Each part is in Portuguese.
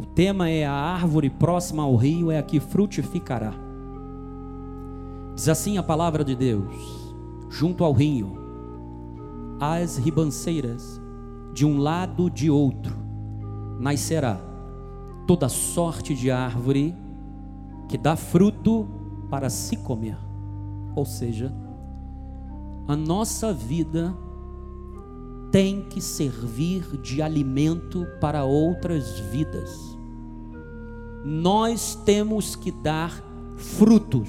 O tema é a árvore próxima ao rio é a que frutificará. Diz assim a palavra de Deus: junto ao rio, as ribanceiras, de um lado de outro, nascerá toda sorte de árvore que dá fruto para se comer. Ou seja, a nossa vida tem que servir de alimento para outras vidas. Nós temos que dar frutos.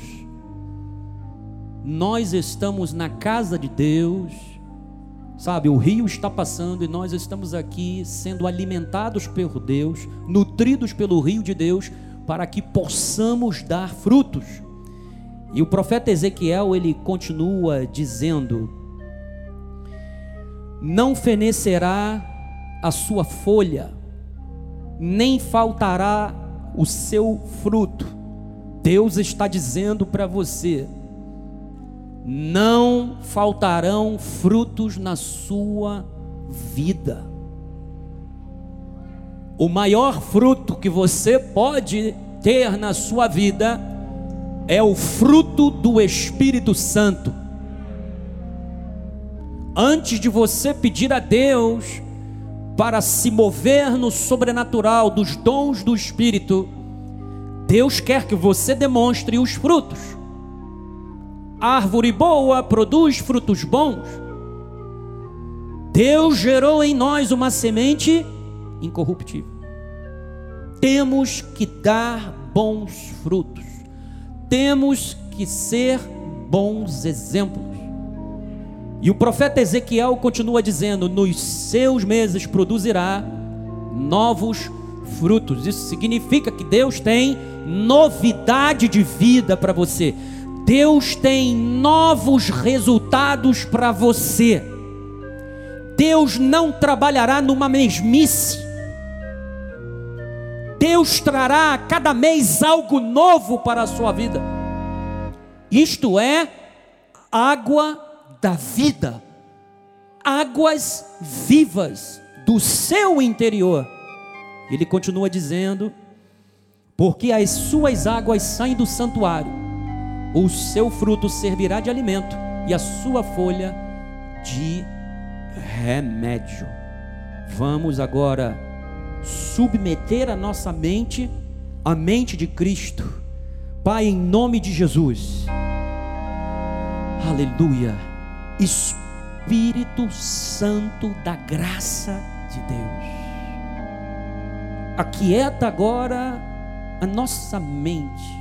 Nós estamos na casa de Deus, sabe? O rio está passando e nós estamos aqui sendo alimentados por Deus, nutridos pelo rio de Deus, para que possamos dar frutos. E o profeta Ezequiel, ele continua dizendo: Não fenecerá a sua folha, nem faltará o seu fruto. Deus está dizendo para você: não faltarão frutos na sua vida. O maior fruto que você pode ter na sua vida é o fruto do Espírito Santo. Antes de você pedir a Deus para se mover no sobrenatural dos dons do Espírito, Deus quer que você demonstre os frutos. árvore boa produz frutos bons. Deus gerou em nós uma semente incorruptível. Temos que dar bons frutos temos que ser bons exemplos. E o profeta Ezequiel continua dizendo: nos seus meses produzirá novos frutos. Isso significa que Deus tem novidade de vida para você. Deus tem novos resultados para você. Deus não trabalhará numa mesmice. Deus trará a cada mês algo novo para a sua vida. Isto é água da vida, águas vivas do seu interior. Ele continua dizendo: porque as suas águas saem do santuário, o seu fruto servirá de alimento e a sua folha de remédio. Vamos agora submeter a nossa mente à mente de Cristo. Pai, em nome de Jesus. Aleluia. Espírito Santo da graça de Deus. Aquieta agora a nossa mente,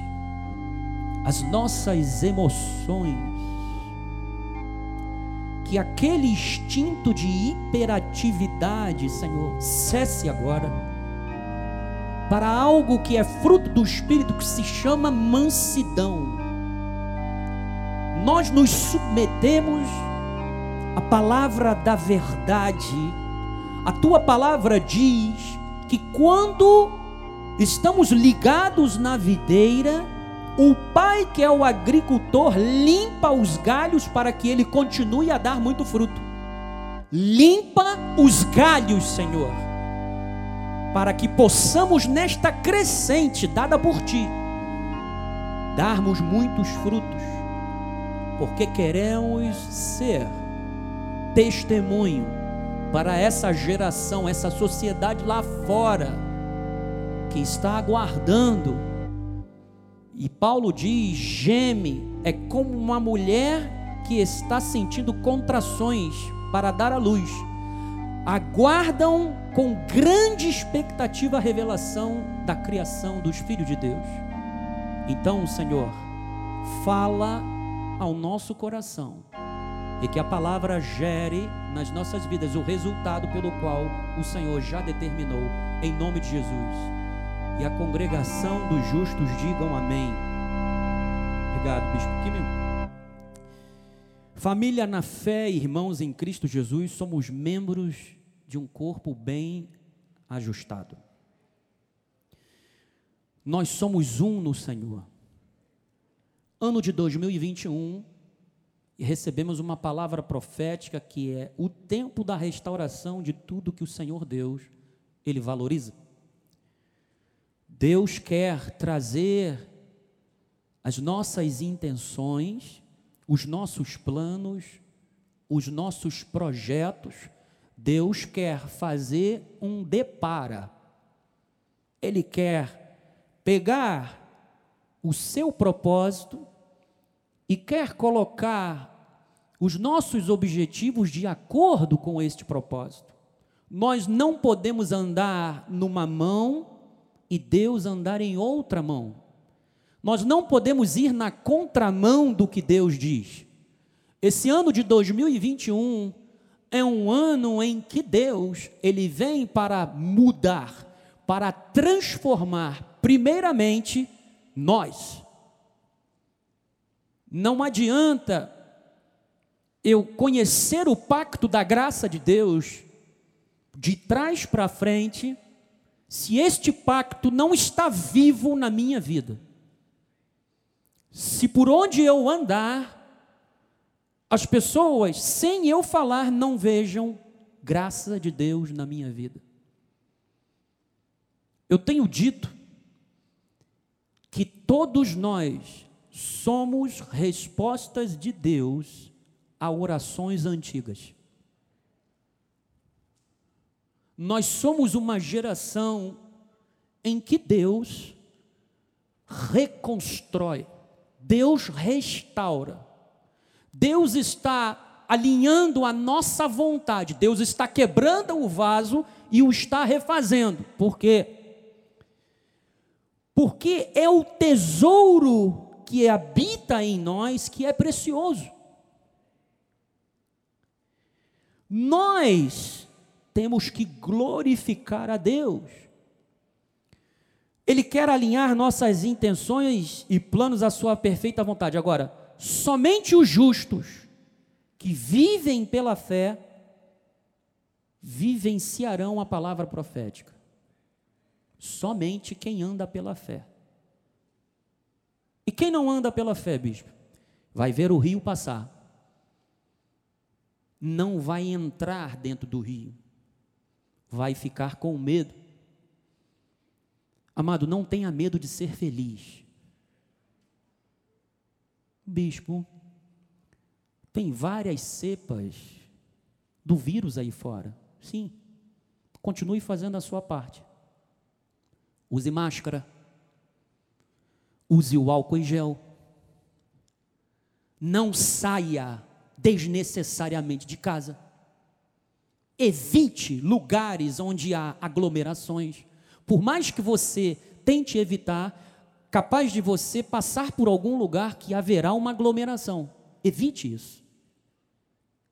as nossas emoções que aquele instinto de hiperatividade, Senhor, cesse agora para algo que é fruto do Espírito que se chama mansidão. Nós nos submetemos à palavra da verdade. A tua palavra diz que quando estamos ligados na videira, o pai, que é o agricultor, limpa os galhos para que ele continue a dar muito fruto. Limpa os galhos, Senhor, para que possamos, nesta crescente dada por ti, darmos muitos frutos, porque queremos ser testemunho para essa geração, essa sociedade lá fora, que está aguardando e Paulo diz: geme é como uma mulher que está sentindo contrações para dar à luz. Aguardam com grande expectativa a revelação da criação dos filhos de Deus. Então, Senhor, fala ao nosso coração e que a palavra gere nas nossas vidas o resultado pelo qual o Senhor já determinou, em nome de Jesus e a congregação dos justos digam amém. Obrigado, bispo. Família na fé, irmãos em Cristo Jesus, somos membros de um corpo bem ajustado. Nós somos um no Senhor. Ano de 2021, e recebemos uma palavra profética que é o tempo da restauração de tudo que o Senhor Deus ele valoriza. Deus quer trazer as nossas intenções, os nossos planos, os nossos projetos. Deus quer fazer um depara. Ele quer pegar o seu propósito e quer colocar os nossos objetivos de acordo com este propósito. Nós não podemos andar numa mão e Deus andar em outra mão. Nós não podemos ir na contramão do que Deus diz. Esse ano de 2021 é um ano em que Deus, ele vem para mudar, para transformar primeiramente nós. Não adianta eu conhecer o pacto da graça de Deus de trás para frente, se este pacto não está vivo na minha vida. Se por onde eu andar, as pessoas, sem eu falar, não vejam graça de Deus na minha vida. Eu tenho dito que todos nós somos respostas de Deus a orações antigas. Nós somos uma geração em que Deus reconstrói, Deus restaura, Deus está alinhando a nossa vontade, Deus está quebrando o vaso e o está refazendo, por quê? Porque é o tesouro que habita em nós que é precioso. Nós temos que glorificar a Deus. Ele quer alinhar nossas intenções e planos à sua perfeita vontade. Agora, somente os justos que vivem pela fé vivenciarão a palavra profética. Somente quem anda pela fé. E quem não anda pela fé, bispo? Vai ver o rio passar não vai entrar dentro do rio, vai ficar com medo. Amado, não tenha medo de ser feliz. Bispo, tem várias cepas do vírus aí fora. Sim. Continue fazendo a sua parte. Use máscara. Use o álcool em gel. Não saia desnecessariamente de casa. Evite lugares onde há aglomerações. Por mais que você tente evitar, capaz de você passar por algum lugar que haverá uma aglomeração. Evite isso.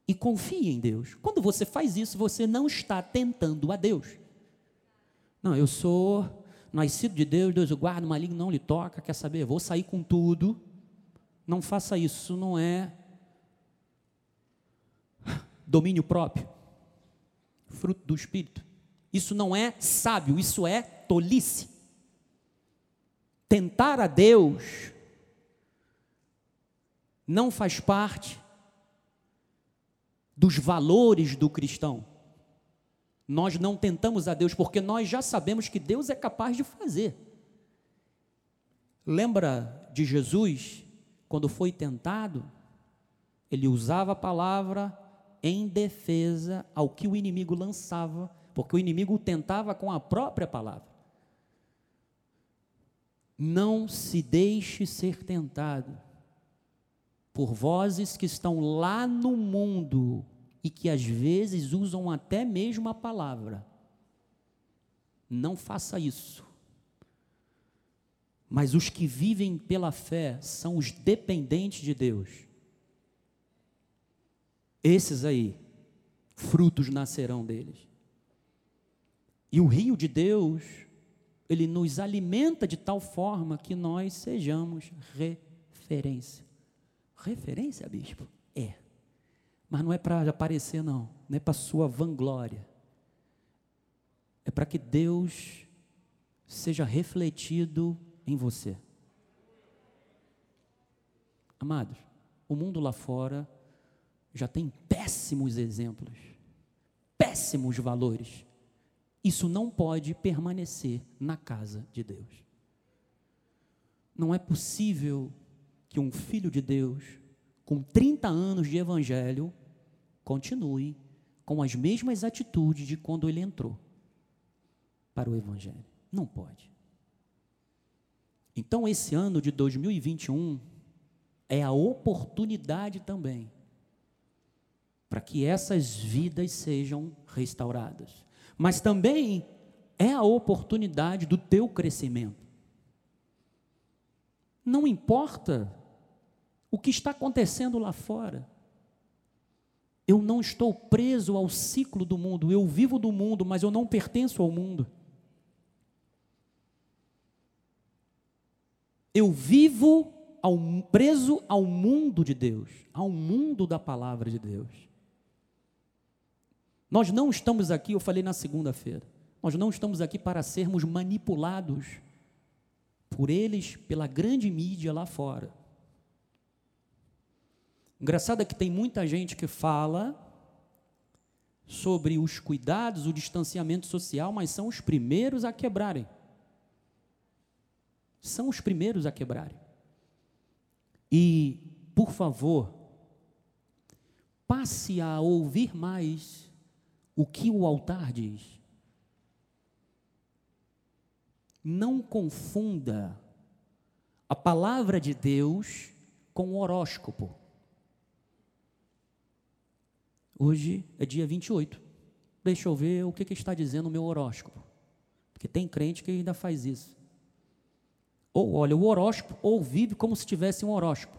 E confie em Deus. Quando você faz isso, você não está tentando a Deus. Não, eu sou nascido de Deus, Deus o guarda, o maligno não lhe toca, quer saber? Vou sair com tudo. Não faça isso, isso não é domínio próprio, fruto do espírito. Isso não é sábio, isso é tolice. Tentar a Deus não faz parte dos valores do cristão. Nós não tentamos a Deus porque nós já sabemos que Deus é capaz de fazer. Lembra de Jesus, quando foi tentado? Ele usava a palavra em defesa ao que o inimigo lançava, porque o inimigo tentava com a própria palavra. Não se deixe ser tentado por vozes que estão lá no mundo e que às vezes usam até mesmo a palavra. Não faça isso. Mas os que vivem pela fé são os dependentes de Deus esses aí, frutos nascerão deles. E o rio de Deus, ele nos alimenta de tal forma que nós sejamos referência. Referência, bispo? É. Mas não é para aparecer, não. Não é para sua vanglória. É para que Deus seja refletido em você. Amados, o mundo lá fora já tem péssimos exemplos, péssimos valores. isso não pode permanecer na casa de Deus. Não é possível que um filho de Deus, com 30 anos de evangelho, continue com as mesmas atitudes de quando ele entrou para o evangelho. Não pode. Então, esse ano de 2021 é a oportunidade também para que essas vidas sejam restauradas. Mas também é a oportunidade do teu crescimento. Não importa o que está acontecendo lá fora. Eu não estou preso ao ciclo do mundo, eu vivo do mundo, mas eu não pertenço ao mundo. Eu vivo ao, preso ao mundo de Deus, ao mundo da palavra de Deus. Nós não estamos aqui, eu falei na segunda-feira, nós não estamos aqui para sermos manipulados por eles, pela grande mídia lá fora. Engraçado é que tem muita gente que fala sobre os cuidados, o distanciamento social, mas são os primeiros a quebrarem. São os primeiros a quebrarem. E, por favor, passe a ouvir mais o que o altar diz. Não confunda a palavra de Deus com o horóscopo. Hoje é dia 28. Deixa eu ver o que, que está dizendo o meu horóscopo. Porque tem crente que ainda faz isso. Ou olha o horóscopo, ou vive como se tivesse um horóscopo.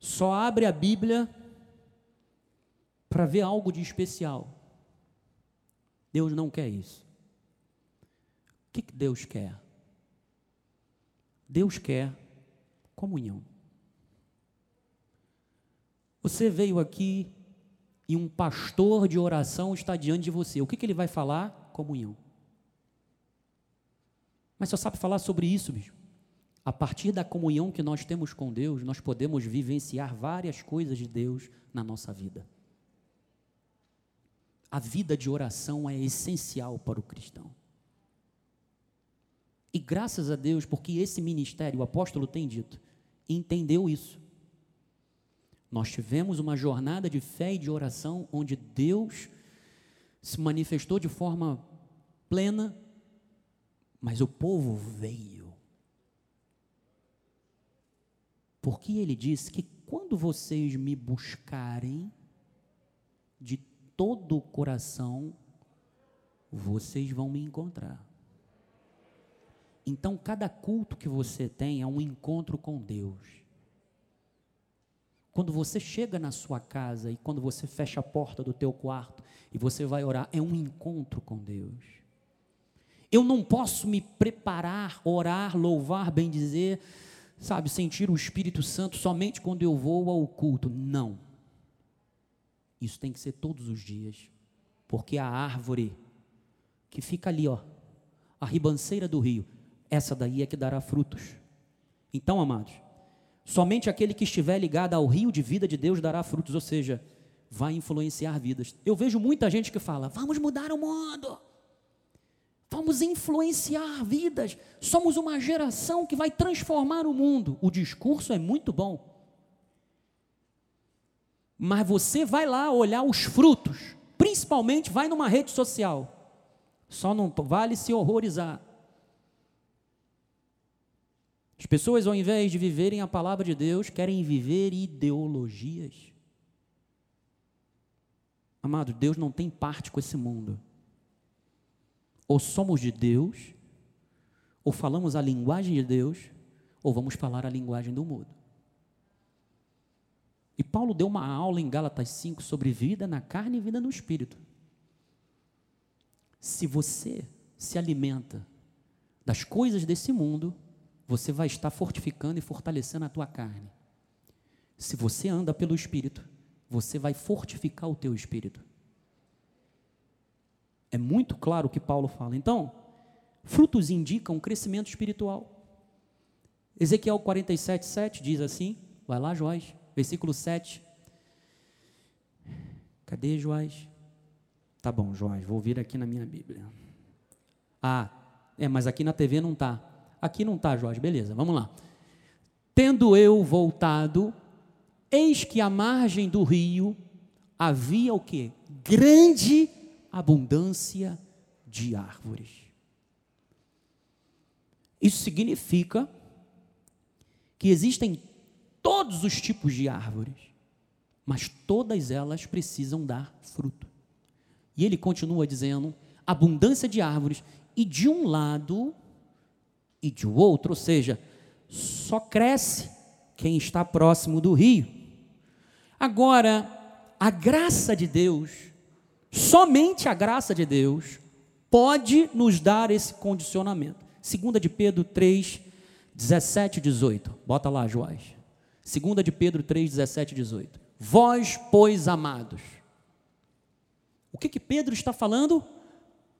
Só abre a Bíblia para ver algo de especial. Deus não quer isso. O que, que Deus quer? Deus quer comunhão. Você veio aqui e um pastor de oração está diante de você. O que, que ele vai falar? Comunhão. Mas só sabe falar sobre isso, bicho. A partir da comunhão que nós temos com Deus, nós podemos vivenciar várias coisas de Deus na nossa vida. A vida de oração é essencial para o cristão. E graças a Deus, porque esse ministério, o apóstolo tem dito, entendeu isso. Nós tivemos uma jornada de fé e de oração onde Deus se manifestou de forma plena mas o povo veio. Porque ele disse que quando vocês me buscarem de todo o coração, vocês vão me encontrar. Então, cada culto que você tem é um encontro com Deus. Quando você chega na sua casa e quando você fecha a porta do teu quarto e você vai orar, é um encontro com Deus. Eu não posso me preparar, orar, louvar, bem dizer, sabe, sentir o Espírito Santo somente quando eu vou ao culto. Não. Isso tem que ser todos os dias. Porque a árvore que fica ali, ó, a ribanceira do rio, essa daí é que dará frutos. Então, amados, somente aquele que estiver ligado ao rio de vida de Deus dará frutos, ou seja, vai influenciar vidas. Eu vejo muita gente que fala: "Vamos mudar o mundo". Vamos influenciar vidas. Somos uma geração que vai transformar o mundo. O discurso é muito bom. Mas você vai lá olhar os frutos, principalmente vai numa rede social. Só não vale se horrorizar. As pessoas, ao invés de viverem a palavra de Deus, querem viver ideologias. Amado, Deus não tem parte com esse mundo. Ou somos de Deus, ou falamos a linguagem de Deus, ou vamos falar a linguagem do mundo. E Paulo deu uma aula em Gálatas 5 sobre vida na carne e vida no espírito. Se você se alimenta das coisas desse mundo, você vai estar fortificando e fortalecendo a tua carne. Se você anda pelo espírito, você vai fortificar o teu espírito. É muito claro o que Paulo fala. Então, frutos indicam crescimento espiritual. Ezequiel 47, 7 diz assim: vai lá, Joás, versículo 7. Cadê Joás? Tá bom, Jorge, vou vir aqui na minha Bíblia. Ah, é, mas aqui na TV não tá. Aqui não tá, Jorge. Beleza, vamos lá. Tendo eu voltado, eis que à margem do rio havia o que? Grande abundância de árvores. Isso significa que existem todos os tipos de árvores, mas todas elas precisam dar fruto. E ele continua dizendo: abundância de árvores, e de um lado e de outro, ou seja, só cresce quem está próximo do rio. Agora, a graça de Deus, somente a graça de Deus, pode nos dar esse condicionamento. Segunda de Pedro 3, 17 e 18. Bota lá, Joás. Segunda de Pedro 3, 17 e 18. Vós, pois, amados. O que que Pedro está falando?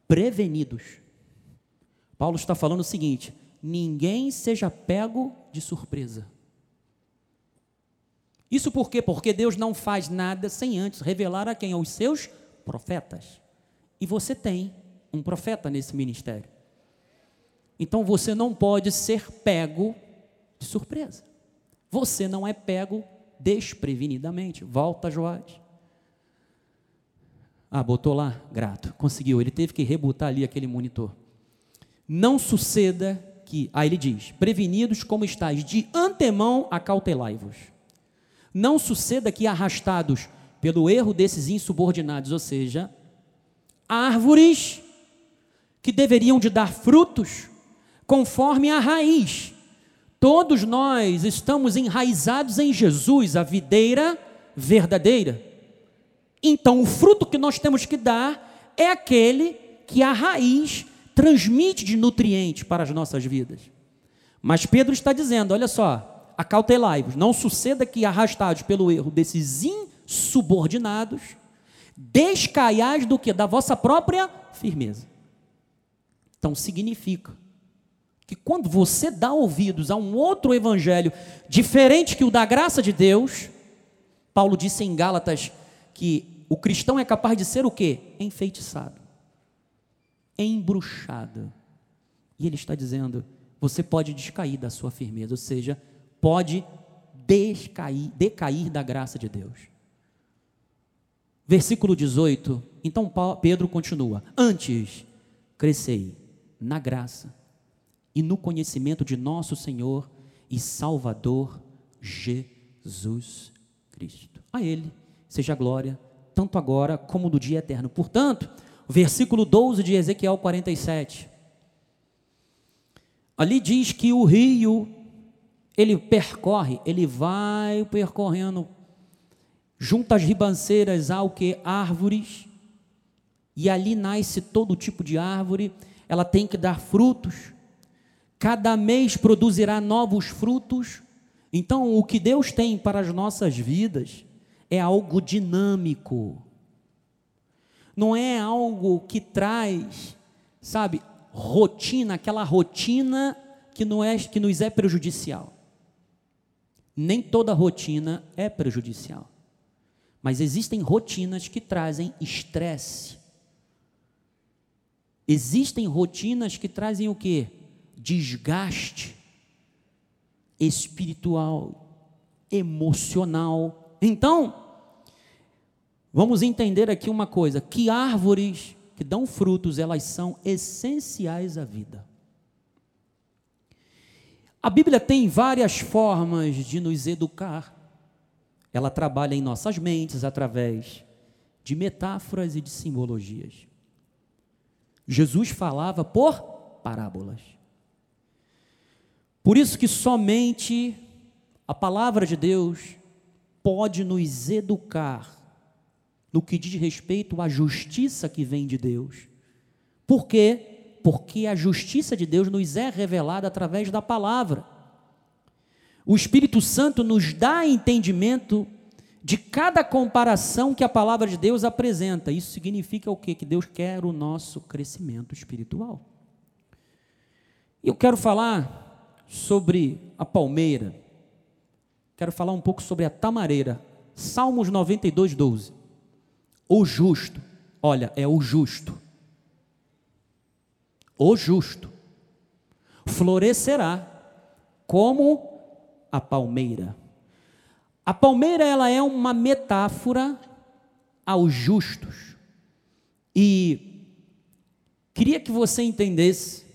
Prevenidos. Paulo está falando o seguinte: ninguém seja pego de surpresa. Isso por quê? Porque Deus não faz nada sem antes revelar a quem? Aos seus profetas. E você tem um profeta nesse ministério. Então você não pode ser pego de surpresa. Você não é pego desprevenidamente. Volta, Joás. Ah, botou lá? Grato. Conseguiu. Ele teve que rebutar ali aquele monitor. Não suceda que, aí ele diz: prevenidos como estáis, de antemão acautelai-vos. Não suceda que arrastados pelo erro desses insubordinados, ou seja, árvores que deveriam de dar frutos conforme a raiz. Todos nós estamos enraizados em Jesus, a videira verdadeira. Então, o fruto que nós temos que dar é aquele que a raiz transmite de nutrientes para as nossas vidas. Mas Pedro está dizendo: olha só, acautelai-vos, não suceda que, arrastados pelo erro desses insubordinados, descaiais do que? Da vossa própria firmeza. Então, significa que quando você dá ouvidos a um outro evangelho diferente que o da graça de Deus, Paulo disse em Gálatas que o cristão é capaz de ser o quê? Enfeitiçado, embruxado. E ele está dizendo: você pode descair da sua firmeza, ou seja, pode descair, decair da graça de Deus. Versículo 18. Então Pedro continua: Antes crescei na graça e no conhecimento de nosso Senhor e Salvador Jesus Cristo. A Ele seja a glória, tanto agora como no dia eterno. Portanto, versículo 12 de Ezequiel 47. Ali diz que o rio, ele percorre, ele vai percorrendo, junto às ribanceiras há o que? Árvores, e ali nasce todo tipo de árvore, ela tem que dar frutos, cada mês produzirá novos frutos. Então, o que Deus tem para as nossas vidas é algo dinâmico, não é algo que traz, sabe, rotina, aquela rotina que, não é, que nos é prejudicial. Nem toda rotina é prejudicial, mas existem rotinas que trazem estresse. Existem rotinas que trazem o que? Desgaste espiritual, emocional. Então, vamos entender aqui uma coisa: que árvores que dão frutos, elas são essenciais à vida. A Bíblia tem várias formas de nos educar. Ela trabalha em nossas mentes através de metáforas e de simbologias. Jesus falava por parábolas. Por isso que somente a palavra de Deus pode nos educar no que diz respeito à justiça que vem de Deus. Por quê? Porque a justiça de Deus nos é revelada através da palavra. O Espírito Santo nos dá entendimento de cada comparação que a palavra de Deus apresenta. Isso significa o quê? Que Deus quer o nosso crescimento espiritual. Eu quero falar sobre a palmeira. Quero falar um pouco sobre a tamareira. Salmos 92, 12. O justo Olha, é o justo. O justo florescerá como a palmeira. A palmeira ela é uma metáfora aos justos. E queria que você entendesse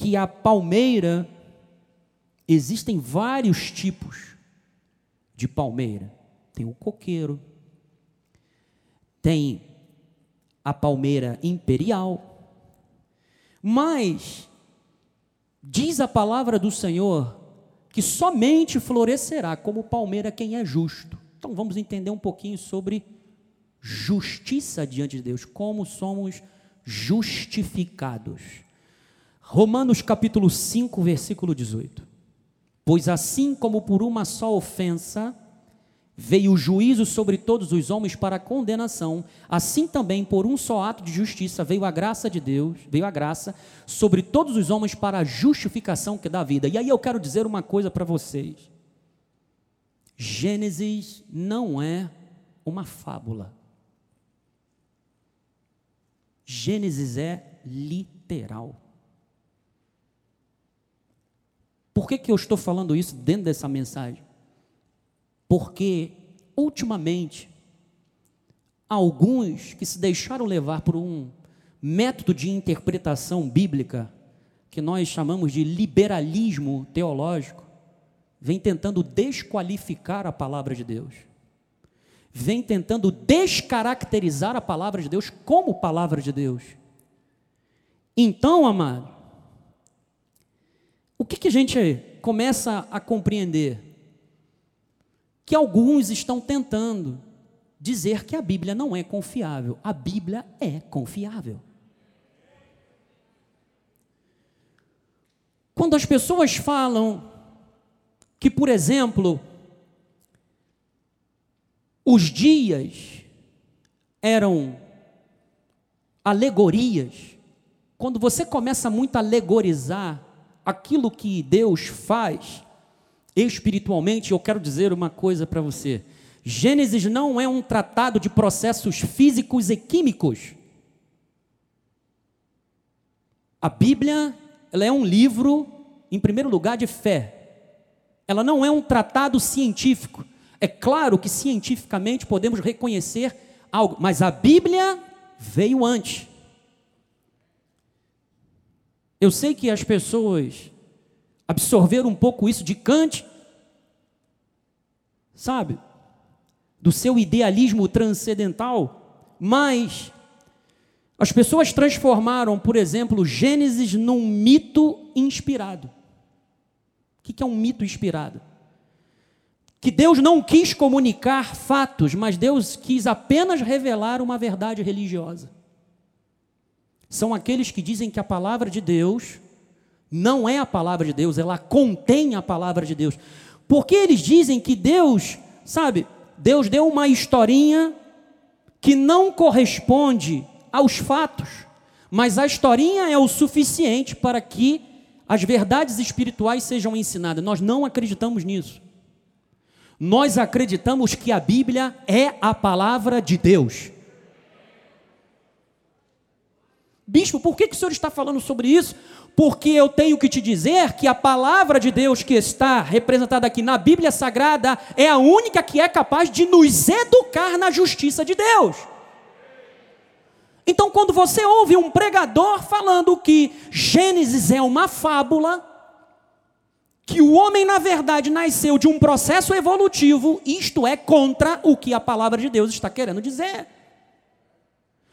que a palmeira existem vários tipos de palmeira. Tem o coqueiro, tem a palmeira imperial, mas diz a palavra do Senhor que somente florescerá como palmeira quem é justo. Então vamos entender um pouquinho sobre justiça diante de Deus, como somos justificados. Romanos capítulo 5, versículo 18. Pois assim como por uma só ofensa veio o juízo sobre todos os homens para condenação, assim também por um só ato de justiça veio a graça de Deus, veio a graça sobre todos os homens para a justificação que dá vida. E aí eu quero dizer uma coisa para vocês. Gênesis não é uma fábula. Gênesis é literal. Por que, que eu estou falando isso dentro dessa mensagem? Porque, ultimamente, alguns que se deixaram levar por um método de interpretação bíblica, que nós chamamos de liberalismo teológico, vem tentando desqualificar a palavra de Deus, vem tentando descaracterizar a palavra de Deus como palavra de Deus. Então, amado, o que, que a gente começa a compreender? que alguns estão tentando dizer que a Bíblia não é confiável. A Bíblia é confiável. Quando as pessoas falam que, por exemplo, os dias eram alegorias, quando você começa muito a alegorizar aquilo que Deus faz, espiritualmente, eu quero dizer uma coisa para você. Gênesis não é um tratado de processos físicos e químicos. A Bíblia, ela é um livro, em primeiro lugar, de fé. Ela não é um tratado científico. É claro que cientificamente podemos reconhecer algo, mas a Bíblia veio antes. Eu sei que as pessoas absorveram um pouco isso de Kant sabe? Do seu idealismo transcendental, mas as pessoas transformaram, por exemplo, Gênesis num mito inspirado. O que é um mito inspirado? Que Deus não quis comunicar fatos, mas Deus quis apenas revelar uma verdade religiosa. São aqueles que dizem que a palavra de Deus não é a palavra de Deus, ela contém a palavra de Deus. Porque eles dizem que Deus, sabe, Deus deu uma historinha que não corresponde aos fatos, mas a historinha é o suficiente para que as verdades espirituais sejam ensinadas. Nós não acreditamos nisso. Nós acreditamos que a Bíblia é a palavra de Deus. Bispo, por que, que o senhor está falando sobre isso? porque eu tenho que te dizer que a palavra de Deus que está representada aqui na Bíblia Sagrada é a única que é capaz de nos educar na justiça de Deus. Então, quando você ouve um pregador falando que Gênesis é uma fábula, que o homem, na verdade, nasceu de um processo evolutivo, isto é contra o que a palavra de Deus está querendo dizer.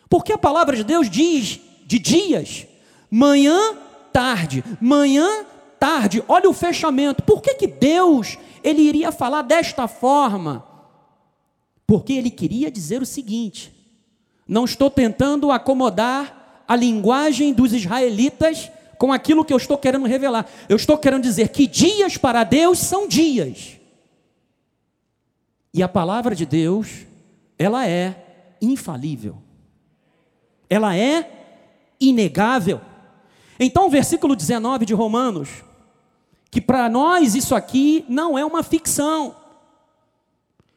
Porque a palavra de Deus diz de dias, manhã tarde, manhã, tarde. Olha o fechamento. Por que, que Deus ele iria falar desta forma? Porque ele queria dizer o seguinte: não estou tentando acomodar a linguagem dos israelitas com aquilo que eu estou querendo revelar. Eu estou querendo dizer que dias para Deus são dias. E a palavra de Deus, ela é infalível. Ela é inegável. Então, o versículo 19 de Romanos, que para nós isso aqui não é uma ficção.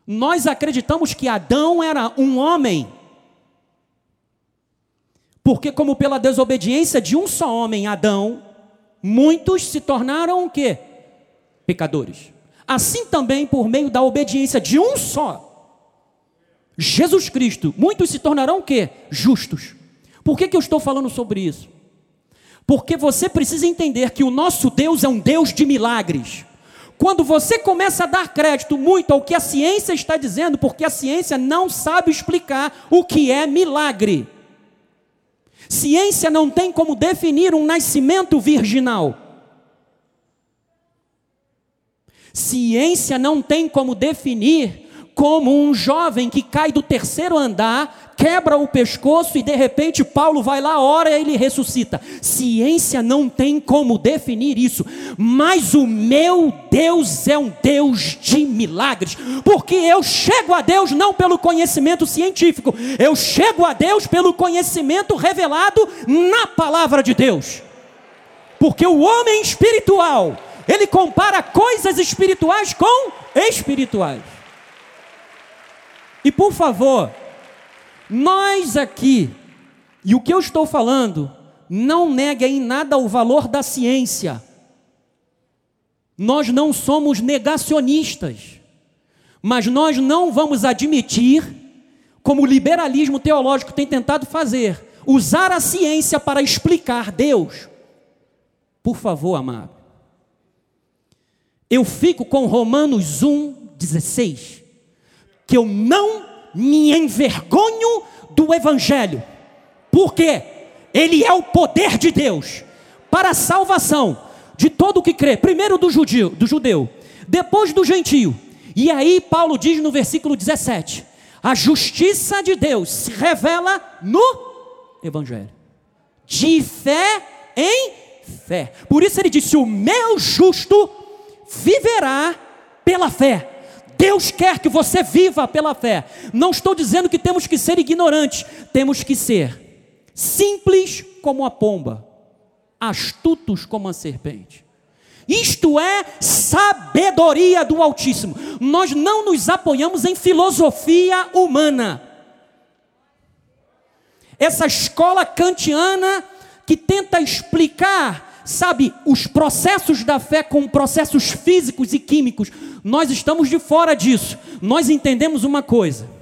Nós acreditamos que Adão era um homem Porque como pela desobediência de um só homem, Adão, muitos se tornaram o quê? Pecadores. Assim também por meio da obediência de um só, Jesus Cristo, muitos se tornarão o quê? Justos. Por que, que eu estou falando sobre isso? Porque você precisa entender que o nosso Deus é um Deus de milagres. Quando você começa a dar crédito muito ao que a ciência está dizendo, porque a ciência não sabe explicar o que é milagre. Ciência não tem como definir um nascimento virginal. Ciência não tem como definir como um jovem que cai do terceiro andar, quebra o pescoço e de repente Paulo vai lá, ora e ele ressuscita. Ciência não tem como definir isso, mas o meu Deus é um Deus de milagres, porque eu chego a Deus não pelo conhecimento científico, eu chego a Deus pelo conhecimento revelado na palavra de Deus. Porque o homem espiritual, ele compara coisas espirituais com espirituais. E por favor, nós aqui, e o que eu estou falando, não nega em nada o valor da ciência. Nós não somos negacionistas, mas nós não vamos admitir, como o liberalismo teológico tem tentado fazer, usar a ciência para explicar Deus. Por favor, amado. Eu fico com Romanos 1, 16 que eu não me envergonho do Evangelho, porque ele é o poder de Deus para a salvação de todo o que crê, primeiro do judeu, do judeu, depois do gentio. E aí Paulo diz no versículo 17: a justiça de Deus se revela no Evangelho, de fé em fé. Por isso ele disse: o meu justo viverá pela fé. Deus quer que você viva pela fé. Não estou dizendo que temos que ser ignorantes, temos que ser simples como a pomba, astutos como a serpente. Isto é sabedoria do Altíssimo. Nós não nos apoiamos em filosofia humana. Essa escola kantiana que tenta explicar sabe, os processos da fé com processos físicos e químicos, nós estamos de fora disso. Nós entendemos uma coisa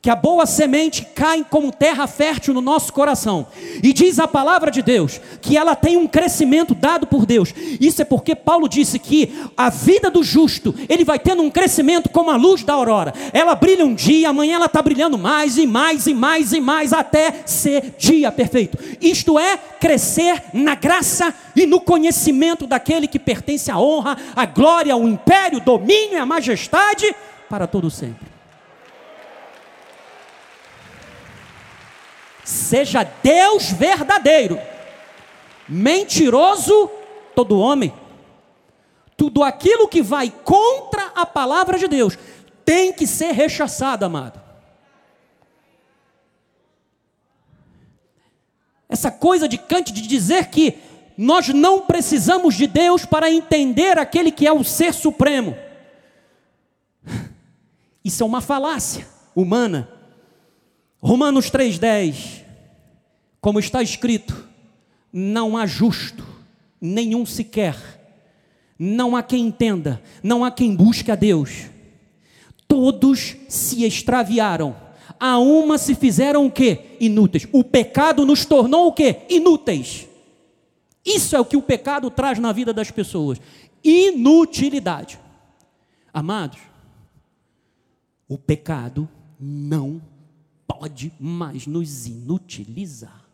que a boa semente cai como terra fértil no nosso coração. E diz a palavra de Deus que ela tem um crescimento dado por Deus. Isso é porque Paulo disse que a vida do justo, ele vai tendo um crescimento como a luz da aurora. Ela brilha um dia, amanhã ela está brilhando mais e mais e mais e mais até ser dia perfeito. Isto é crescer na graça e no conhecimento daquele que pertence à honra, à glória, ao império, domínio e à majestade para todo sempre. Seja Deus verdadeiro, mentiroso todo homem. Tudo aquilo que vai contra a palavra de Deus tem que ser rechaçado, amado. Essa coisa de Kant de dizer que nós não precisamos de Deus para entender aquele que é o ser supremo. Isso é uma falácia humana. Romanos 3,10, como está escrito, não há justo, nenhum sequer, não há quem entenda, não há quem busque a Deus, todos se extraviaram, a uma se fizeram o que? Inúteis. O pecado nos tornou o que? Inúteis. Isso é o que o pecado traz na vida das pessoas: inutilidade. Amados, o pecado não pode mais nos inutilizar.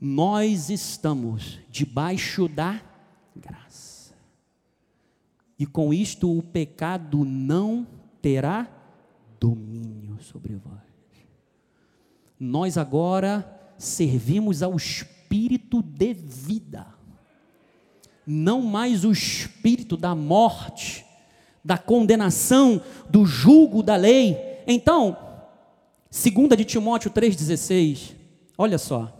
Nós estamos debaixo da graça. E com isto o pecado não terá domínio sobre vós. Nós agora servimos ao espírito de vida, não mais o espírito da morte, da condenação, do julgo da lei. Então, segunda de Timóteo 3:16. Olha só.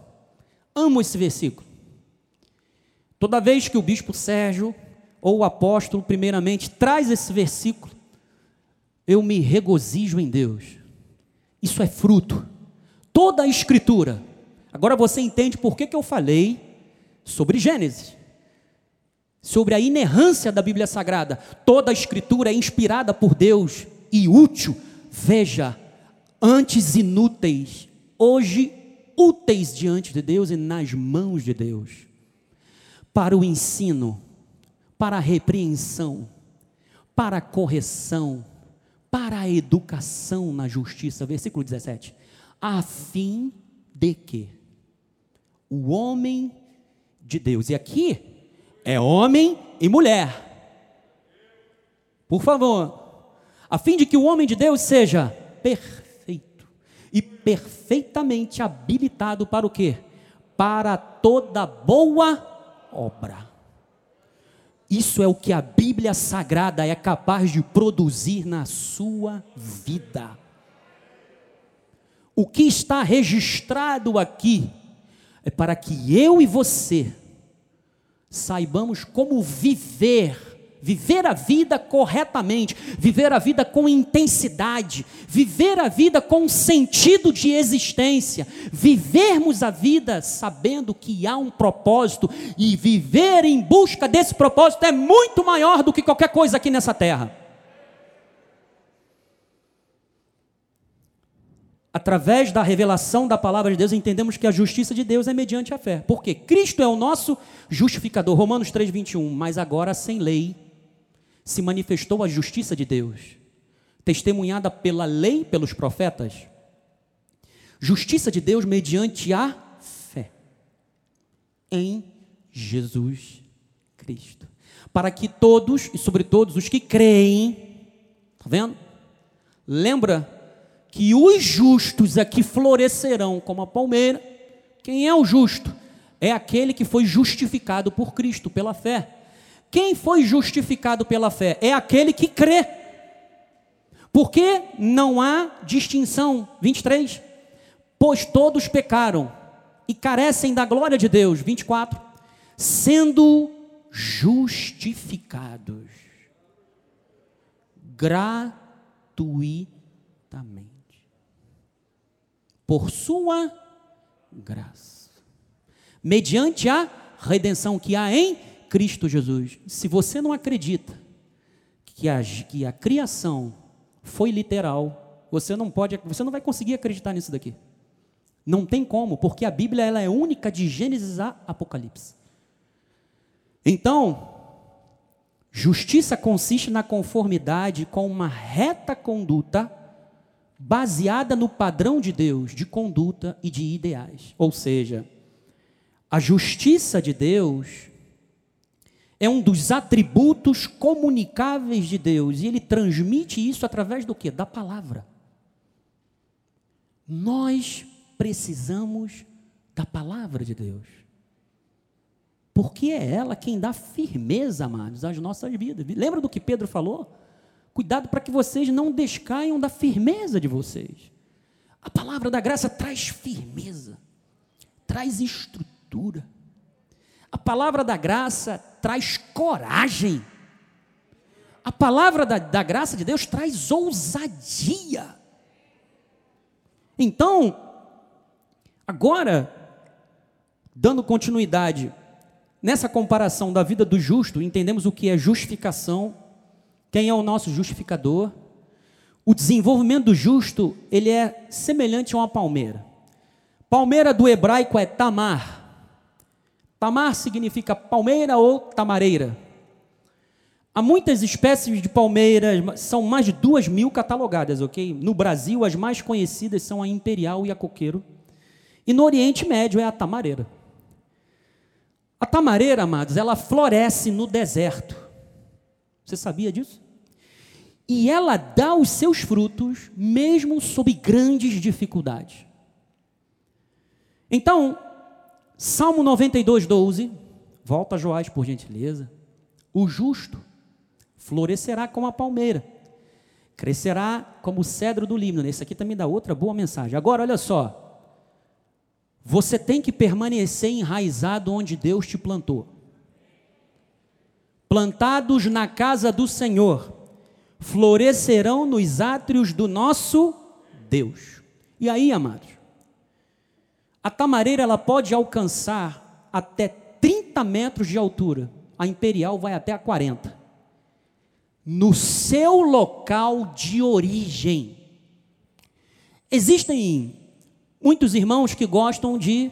Amo esse versículo. Toda vez que o bispo Sérgio ou o apóstolo primeiramente traz esse versículo, eu me regozijo em Deus. Isso é fruto. Toda a escritura. Agora você entende por que, que eu falei sobre Gênesis. Sobre a inerrância da Bíblia Sagrada. Toda a escritura é inspirada por Deus e útil. Veja, antes inúteis, hoje úteis diante de Deus e nas mãos de Deus. Para o ensino, para a repreensão, para a correção, para a educação na justiça. Versículo 17. A fim de que o homem de Deus, e aqui é homem e mulher. Por favor, a fim de que o homem de Deus seja perfeito e perfeitamente habilitado para o quê? Para toda boa obra. Isso é o que a Bíblia Sagrada é capaz de produzir na sua vida. O que está registrado aqui é para que eu e você saibamos como viver viver a vida corretamente, viver a vida com intensidade, viver a vida com sentido de existência, vivermos a vida sabendo que há um propósito e viver em busca desse propósito é muito maior do que qualquer coisa aqui nessa terra. Através da revelação da palavra de Deus, entendemos que a justiça de Deus é mediante a fé. Porque Cristo é o nosso justificador. Romanos 3:21, mas agora sem lei se manifestou a justiça de Deus, testemunhada pela lei, pelos profetas. Justiça de Deus mediante a fé em Jesus Cristo. Para que todos, e sobre todos os que creem, está vendo? Lembra que os justos aqui florescerão como a palmeira. Quem é o justo? É aquele que foi justificado por Cristo pela fé. Quem foi justificado pela fé? É aquele que crê. Porque não há distinção. 23. Pois todos pecaram e carecem da glória de Deus. 24. Sendo justificados gratuitamente por sua graça, mediante a redenção que há em Cristo Jesus. Se você não acredita que a, que a criação foi literal, você não pode, você não vai conseguir acreditar nisso daqui. Não tem como, porque a Bíblia ela é única de Gênesis a Apocalipse. Então, justiça consiste na conformidade com uma reta conduta baseada no padrão de Deus de conduta e de ideais. Ou seja, a justiça de Deus é um dos atributos comunicáveis de Deus, e ele transmite isso através do que? Da palavra. Nós precisamos da palavra de Deus. Porque é ela quem dá firmeza, amados, às nossas vidas. Lembra do que Pedro falou? Cuidado para que vocês não descaiam da firmeza de vocês. A palavra da graça traz firmeza, traz estrutura. A palavra da graça traz coragem. A palavra da, da graça de Deus traz ousadia. Então, agora, dando continuidade nessa comparação da vida do justo, entendemos o que é justificação, quem é o nosso justificador. O desenvolvimento do justo, ele é semelhante a uma palmeira. Palmeira do hebraico é tamar. Tamar significa palmeira ou tamareira. Há muitas espécies de palmeiras, são mais de duas mil catalogadas, ok? No Brasil, as mais conhecidas são a imperial e a coqueiro. E no Oriente Médio é a tamareira. A tamareira, amados, ela floresce no deserto. Você sabia disso? E ela dá os seus frutos mesmo sob grandes dificuldades. Então, Salmo 92, 12. Volta, Joás, por gentileza. O justo florescerá como a palmeira, crescerá como o cedro do Líbano. Esse aqui também dá outra boa mensagem. Agora, olha só. Você tem que permanecer enraizado onde Deus te plantou. Plantados na casa do Senhor, florescerão nos átrios do nosso Deus. E aí, amados, a tamareira ela pode alcançar até 30 metros de altura. A imperial vai até a 40. No seu local de origem. Existem muitos irmãos que gostam de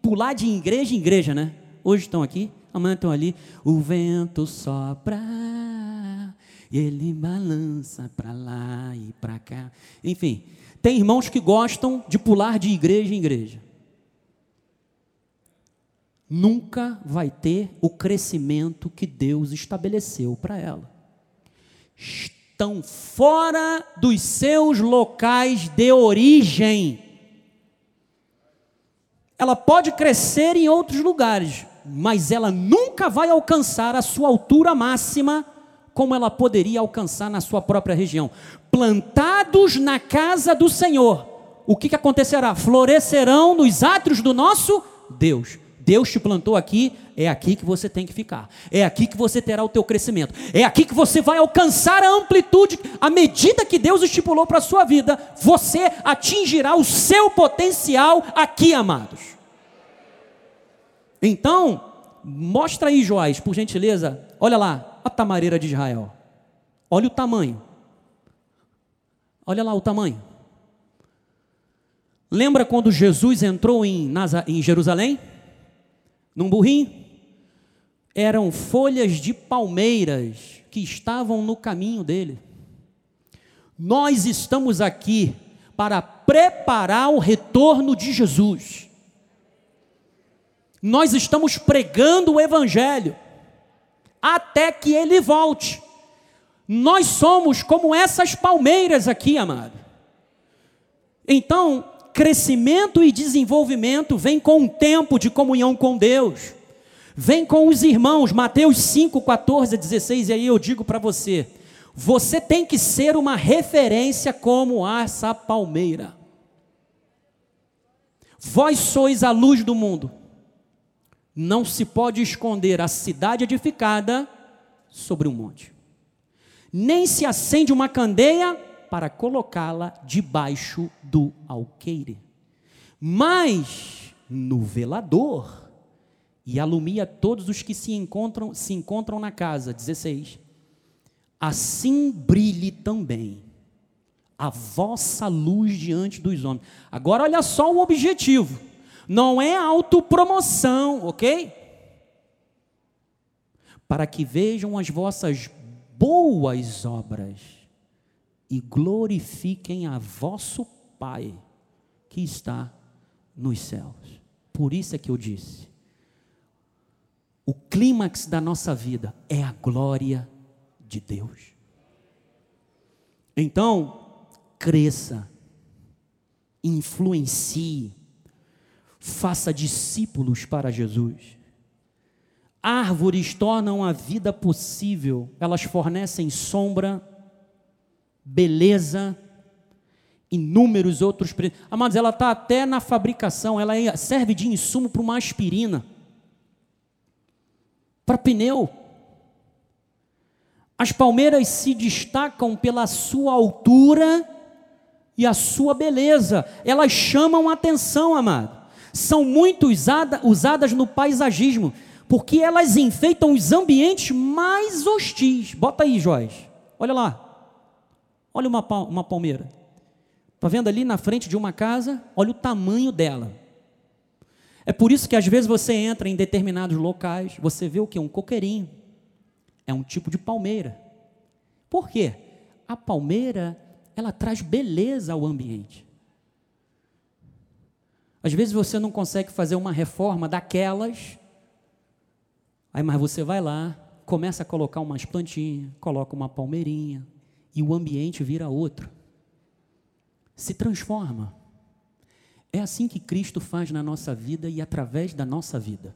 pular de igreja em igreja, né? Hoje estão aqui, amanhã estão ali. O vento sopra e ele balança para lá e para cá. Enfim, tem irmãos que gostam de pular de igreja em igreja. Nunca vai ter o crescimento que Deus estabeleceu para ela. Estão fora dos seus locais de origem. Ela pode crescer em outros lugares, mas ela nunca vai alcançar a sua altura máxima como ela poderia alcançar na sua própria região. Plantados na casa do Senhor, o que, que acontecerá? Florescerão nos átrios do nosso Deus. Deus te plantou aqui, é aqui que você tem que ficar. É aqui que você terá o teu crescimento. É aqui que você vai alcançar a amplitude, a medida que Deus estipulou para a sua vida, você atingirá o seu potencial aqui, amados. Então, mostra aí, Joás, por gentileza. Olha lá, a tamareira de Israel. Olha o tamanho. Olha lá o tamanho. Lembra quando Jesus entrou em, em Jerusalém? Num burrinho? Eram folhas de palmeiras que estavam no caminho dele. Nós estamos aqui para preparar o retorno de Jesus. Nós estamos pregando o Evangelho até que ele volte. Nós somos como essas palmeiras aqui, amado. Então, crescimento e desenvolvimento vem com um tempo de comunhão com Deus. Vem com os irmãos, Mateus 5, 14, 16, e aí eu digo para você: você tem que ser uma referência como essa palmeira. Vós sois a luz do mundo. Não se pode esconder a cidade edificada sobre um monte. Nem se acende uma candeia para colocá-la debaixo do alqueire. Mas no velador e alumia todos os que se encontram se encontram na casa. 16. Assim brilhe também a vossa luz diante dos homens. Agora olha só o objetivo não é autopromoção, ok? Para que vejam as vossas boas obras e glorifiquem a vosso Pai que está nos céus. Por isso é que eu disse: o clímax da nossa vida é a glória de Deus. Então, cresça, influencie, faça discípulos para Jesus. Árvores tornam a vida possível, elas fornecem sombra, beleza, inúmeros outros. Amados, ela está até na fabricação, ela é, serve de insumo para uma aspirina, para pneu. As palmeiras se destacam pela sua altura e a sua beleza, elas chamam a atenção, amado são muito usada, usadas no paisagismo, porque elas enfeitam os ambientes mais hostis. Bota aí, Joás. Olha lá. Olha uma, uma palmeira. Está vendo ali na frente de uma casa? Olha o tamanho dela. É por isso que às vezes você entra em determinados locais, você vê o que? Um coqueirinho. É um tipo de palmeira. Por quê? A palmeira, ela traz beleza ao ambiente. Às vezes você não consegue fazer uma reforma daquelas, aí mas você vai lá, começa a colocar umas plantinhas, coloca uma palmeirinha, e o ambiente vira outro. Se transforma. É assim que Cristo faz na nossa vida e através da nossa vida.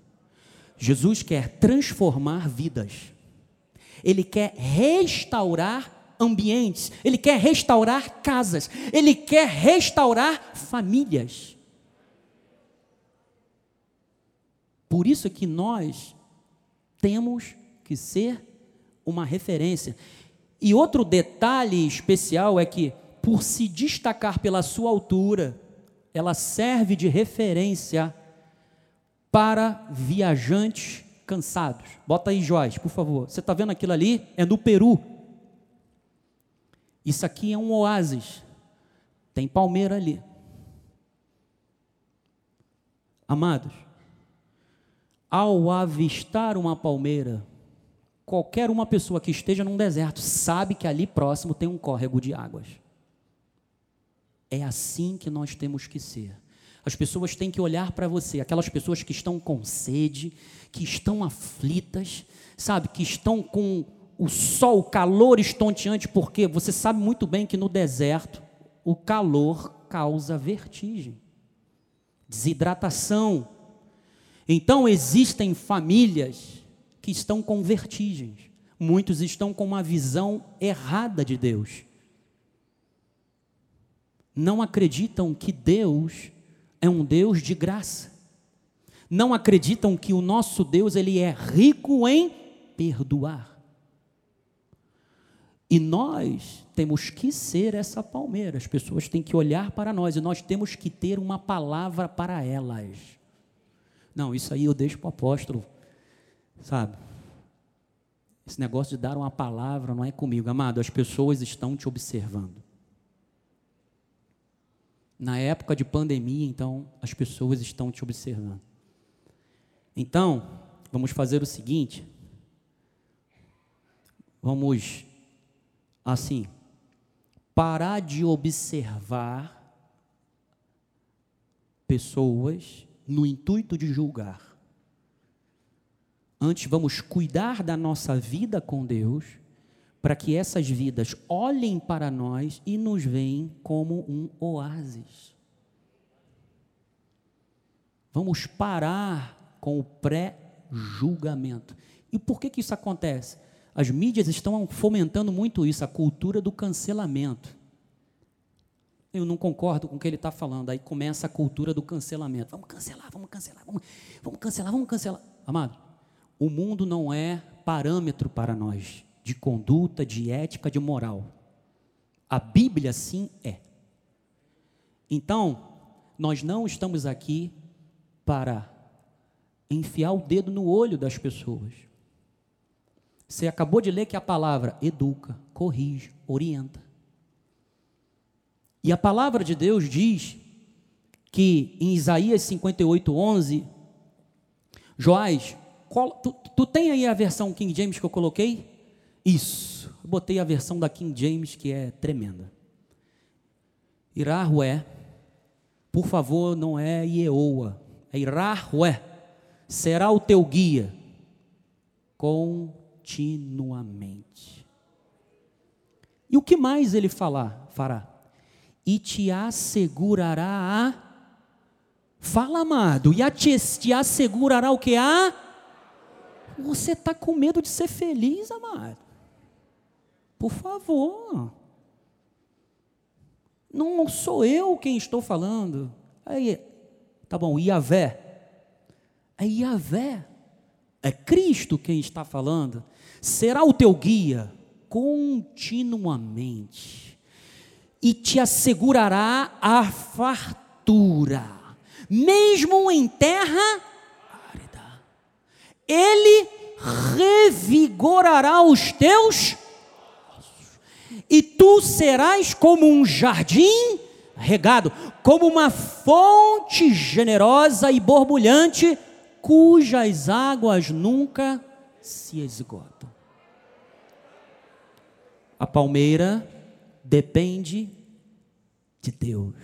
Jesus quer transformar vidas. Ele quer restaurar ambientes, ele quer restaurar casas, ele quer restaurar famílias. Por isso que nós temos que ser uma referência. E outro detalhe especial é que, por se destacar pela sua altura ela serve de referência para viajantes cansados. Bota aí, Joás, por favor. Você está vendo aquilo ali? É no Peru. Isso aqui é um oásis. Tem palmeira ali. Amados, ao avistar uma palmeira, qualquer uma pessoa que esteja num deserto sabe que ali próximo tem um córrego de águas. É assim que nós temos que ser. As pessoas têm que olhar para você, aquelas pessoas que estão com sede, que estão aflitas, sabe, que estão com o sol, o calor estonteante, porque você sabe muito bem que no deserto o calor causa vertigem, desidratação. Então existem famílias que estão com vertigens, muitos estão com uma visão errada de Deus. Não acreditam que Deus é um Deus de graça. Não acreditam que o nosso Deus ele é rico em perdoar. E nós temos que ser essa palmeira. As pessoas têm que olhar para nós e nós temos que ter uma palavra para elas. Não, isso aí eu deixo para o apóstolo, sabe? Esse negócio de dar uma palavra não é comigo, amado. As pessoas estão te observando. Na época de pandemia, então, as pessoas estão te observando. Então, vamos fazer o seguinte. Vamos, assim, parar de observar pessoas no intuito de julgar. Antes, vamos cuidar da nossa vida com Deus para que essas vidas olhem para nós e nos veem como um oásis. Vamos parar com o pré-julgamento. E por que, que isso acontece? As mídias estão fomentando muito isso, a cultura do cancelamento. Eu não concordo com o que ele está falando. Aí começa a cultura do cancelamento. Vamos cancelar, vamos cancelar, vamos, vamos cancelar, vamos cancelar. Amado, o mundo não é parâmetro para nós de conduta, de ética, de moral. A Bíblia sim é. Então, nós não estamos aqui para enfiar o dedo no olho das pessoas. Você acabou de ler que a palavra educa, corrige, orienta. E a palavra de Deus diz que em Isaías 58, 11, Joás, tu, tu tem aí a versão King James que eu coloquei? Isso. Eu botei a versão da King James que é tremenda. Irahué, por favor, não é Ieoa, é Irahué. Será o teu guia continuamente. E o que mais ele falar, fará? E te assegurará a Fala, amado, e a te, te assegurará o que há? Você está com medo de ser feliz, amado. Por favor. Não sou eu quem estou falando. Aí, tá bom, Iavé. É Iavé. É Cristo quem está falando. Será o teu guia continuamente e te assegurará a fartura, mesmo em terra árida. Ele revigorará os teus e tu serás como um jardim regado, como uma fonte generosa e borbulhante, cujas águas nunca se esgotam. A palmeira depende de Deus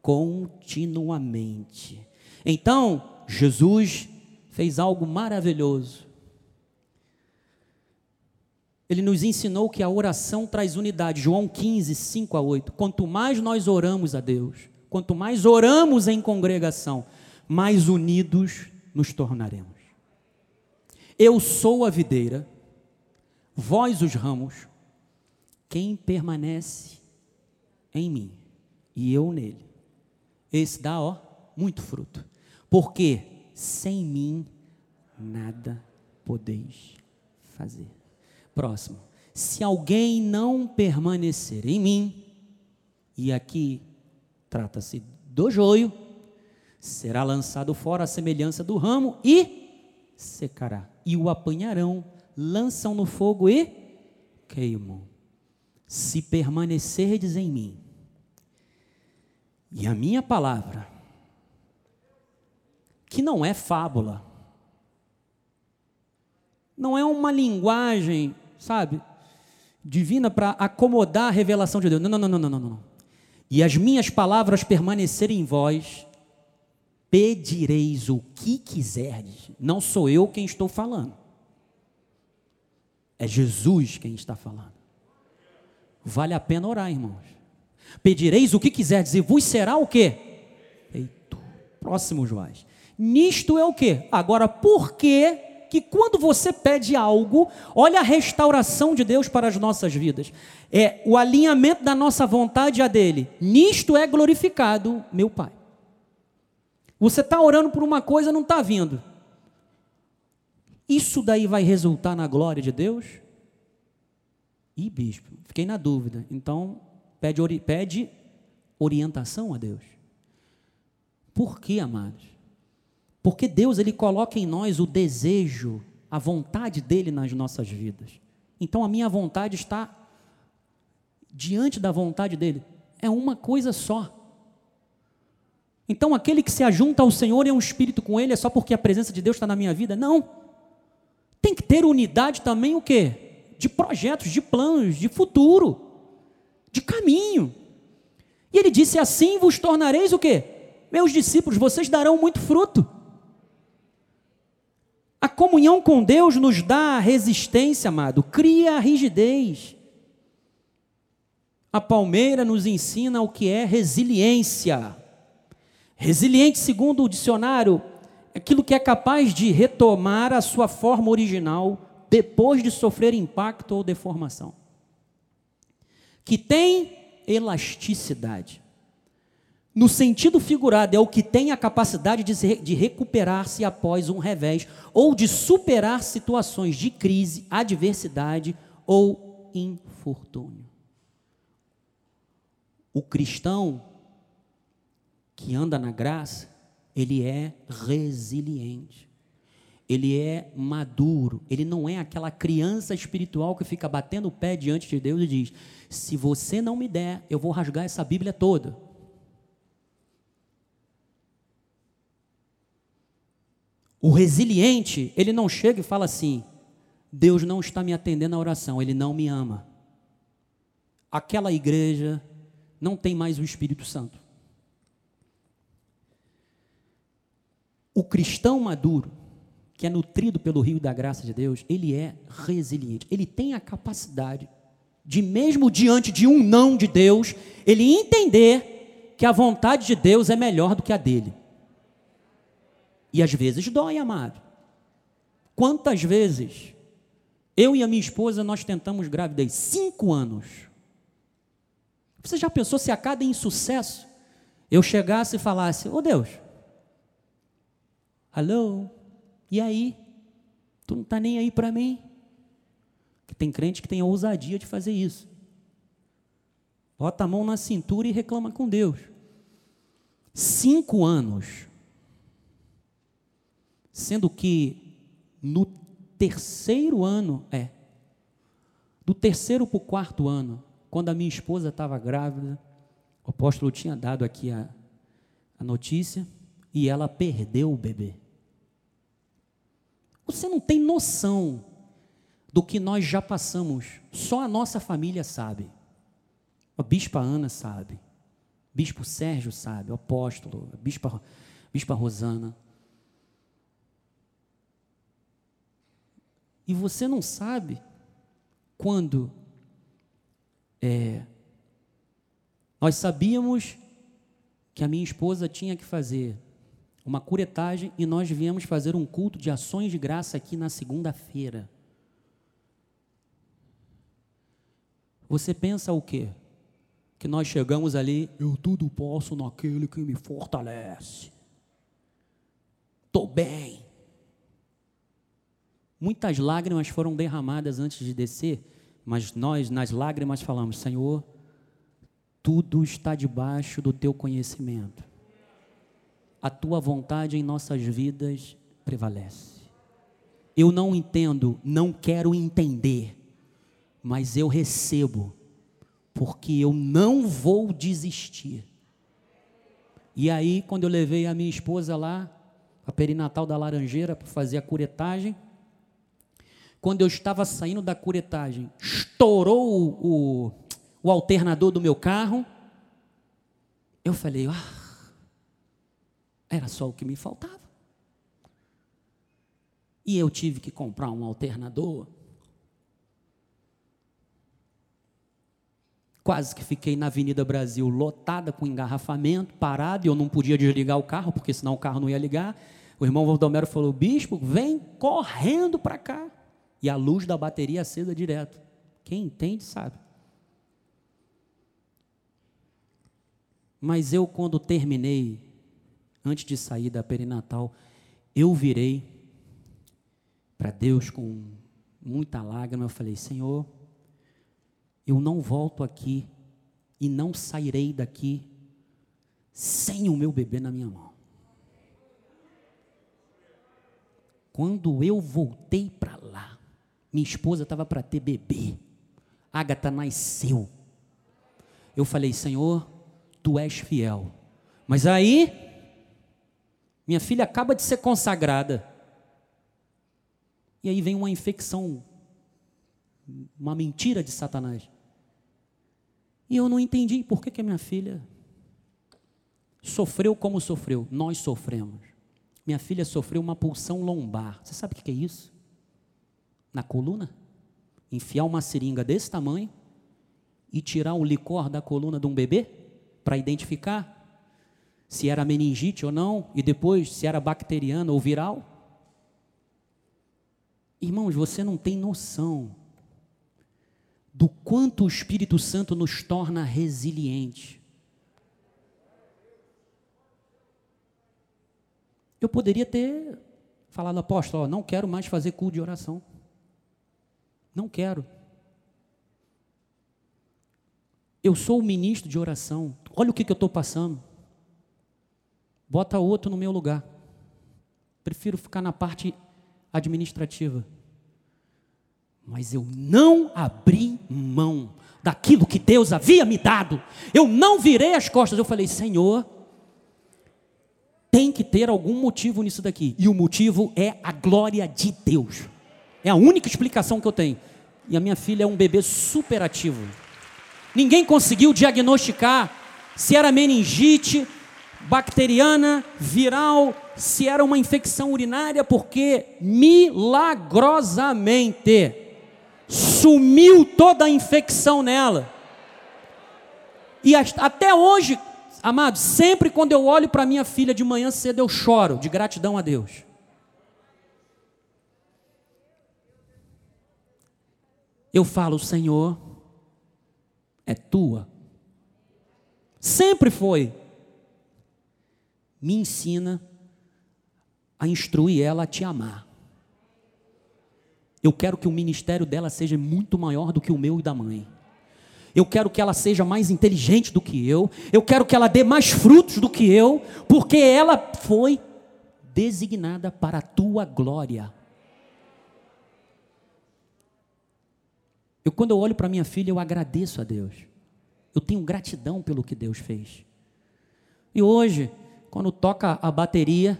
continuamente. Então, Jesus fez algo maravilhoso ele nos ensinou que a oração traz unidade. João 15, 5 a 8. Quanto mais nós oramos a Deus, quanto mais oramos em congregação, mais unidos nos tornaremos. Eu sou a videira, vós os ramos, quem permanece em mim e eu nele, esse dá, ó, muito fruto. Porque sem mim nada podeis fazer. Próximo. Se alguém não permanecer em mim, e aqui trata-se do joio, será lançado fora a semelhança do ramo e secará. E o apanharão, lançam no fogo e queimam. Se permanecerdes em mim, e a minha palavra, que não é fábula, não é uma linguagem, sabe, divina para acomodar a revelação de Deus. Não, não, não, não, não, não. E as minhas palavras permanecerem em vós, pedireis o que quiserdes. Não sou eu quem estou falando. É Jesus quem está falando. Vale a pena orar, irmãos. Pedireis o que quiserdes e vos será o quê? Feito. Próximo, Joás. Nisto é o quê? Agora, por que que quando você pede algo, olha a restauração de Deus para as nossas vidas. É o alinhamento da nossa vontade a dele. Nisto é glorificado meu Pai. Você está orando por uma coisa, não está vindo. Isso daí vai resultar na glória de Deus? Ih, bispo, fiquei na dúvida. Então, pede, ori pede orientação a Deus. Por que, amados? Porque Deus ele coloca em nós o desejo, a vontade dele nas nossas vidas. Então a minha vontade está diante da vontade dele. É uma coisa só. Então aquele que se ajunta ao Senhor e é um espírito com ele é só porque a presença de Deus está na minha vida? Não. Tem que ter unidade também o quê? De projetos, de planos, de futuro, de caminho. E ele disse: assim vos tornareis o quê? Meus discípulos, vocês darão muito fruto. A comunhão com Deus nos dá resistência, amado, cria rigidez. A palmeira nos ensina o que é resiliência. Resiliente, segundo o dicionário, é aquilo que é capaz de retomar a sua forma original depois de sofrer impacto ou deformação. Que tem elasticidade. No sentido figurado, é o que tem a capacidade de, de recuperar-se após um revés ou de superar situações de crise, adversidade ou infortúnio. O cristão que anda na graça, ele é resiliente. Ele é maduro, ele não é aquela criança espiritual que fica batendo o pé diante de Deus e diz: Se você não me der, eu vou rasgar essa Bíblia toda. O resiliente, ele não chega e fala assim: Deus não está me atendendo à oração, ele não me ama. Aquela igreja não tem mais o Espírito Santo. O cristão maduro, que é nutrido pelo rio da graça de Deus, ele é resiliente, ele tem a capacidade de, mesmo diante de um não de Deus, ele entender que a vontade de Deus é melhor do que a dele. E às vezes dói, amado. Quantas vezes eu e a minha esposa nós tentamos gravidez? Cinco anos. Você já pensou se a cada insucesso eu chegasse e falasse: Ô oh Deus, alô, e aí? Tu não está nem aí para mim? Tem crente que tem a ousadia de fazer isso. Bota a mão na cintura e reclama com Deus. Cinco anos Sendo que no terceiro ano, é, do terceiro para o quarto ano, quando a minha esposa estava grávida, o apóstolo tinha dado aqui a, a notícia, e ela perdeu o bebê. Você não tem noção do que nós já passamos, só a nossa família sabe. A bispa Ana sabe, bispo Sérgio sabe, o apóstolo, a bispa, bispa Rosana. E você não sabe quando é, nós sabíamos que a minha esposa tinha que fazer uma curetagem e nós viemos fazer um culto de ações de graça aqui na segunda-feira. Você pensa o quê? Que nós chegamos ali, eu tudo posso naquele que me fortalece. Estou bem. Muitas lágrimas foram derramadas antes de descer, mas nós, nas lágrimas, falamos: Senhor, tudo está debaixo do teu conhecimento. A tua vontade em nossas vidas prevalece. Eu não entendo, não quero entender, mas eu recebo, porque eu não vou desistir. E aí, quando eu levei a minha esposa lá, a perinatal da Laranjeira, para fazer a curetagem, quando eu estava saindo da curetagem, estourou o, o, o alternador do meu carro, eu falei, ah, era só o que me faltava. E eu tive que comprar um alternador. Quase que fiquei na Avenida Brasil lotada com engarrafamento, parado, e eu não podia desligar o carro, porque senão o carro não ia ligar. O irmão Valdomero falou: Bispo, vem correndo para cá. E a luz da bateria acesa direto. Quem entende sabe. Mas eu, quando terminei antes de sair da perinatal, eu virei para Deus com muita lágrima, eu falei: Senhor, eu não volto aqui e não sairei daqui sem o meu bebê na minha mão. Quando eu voltei para lá, minha esposa estava para ter bebê, Agatha nasceu. Eu falei: Senhor, tu és fiel. Mas aí minha filha acaba de ser consagrada. E aí vem uma infecção, uma mentira de Satanás. E eu não entendi por que, que a minha filha sofreu como sofreu. Nós sofremos. Minha filha sofreu uma pulsão lombar. Você sabe o que é isso? Na coluna? Enfiar uma seringa desse tamanho e tirar um licor da coluna de um bebê para identificar se era meningite ou não, e depois se era bacteriana ou viral. Irmãos, você não tem noção do quanto o Espírito Santo nos torna resilientes. Eu poderia ter falado, apóstolo, não quero mais fazer culto de oração. Não quero. Eu sou o ministro de oração. Olha o que, que eu estou passando. Bota outro no meu lugar. Prefiro ficar na parte administrativa. Mas eu não abri mão daquilo que Deus havia me dado. Eu não virei as costas. Eu falei, Senhor, tem que ter algum motivo nisso daqui. E o motivo é a glória de Deus. É a única explicação que eu tenho. E a minha filha é um bebê super ativo. Ninguém conseguiu diagnosticar se era meningite, bacteriana, viral, se era uma infecção urinária, porque milagrosamente sumiu toda a infecção nela. E até hoje, amados, sempre quando eu olho para minha filha de manhã cedo, eu choro de gratidão a Deus. Eu falo, Senhor, é tua. Sempre foi me ensina a instruir ela a te amar. Eu quero que o ministério dela seja muito maior do que o meu e da mãe. Eu quero que ela seja mais inteligente do que eu. Eu quero que ela dê mais frutos do que eu, porque ela foi designada para a tua glória. Eu quando eu olho para minha filha, eu agradeço a Deus. Eu tenho gratidão pelo que Deus fez. E hoje, quando toca a bateria,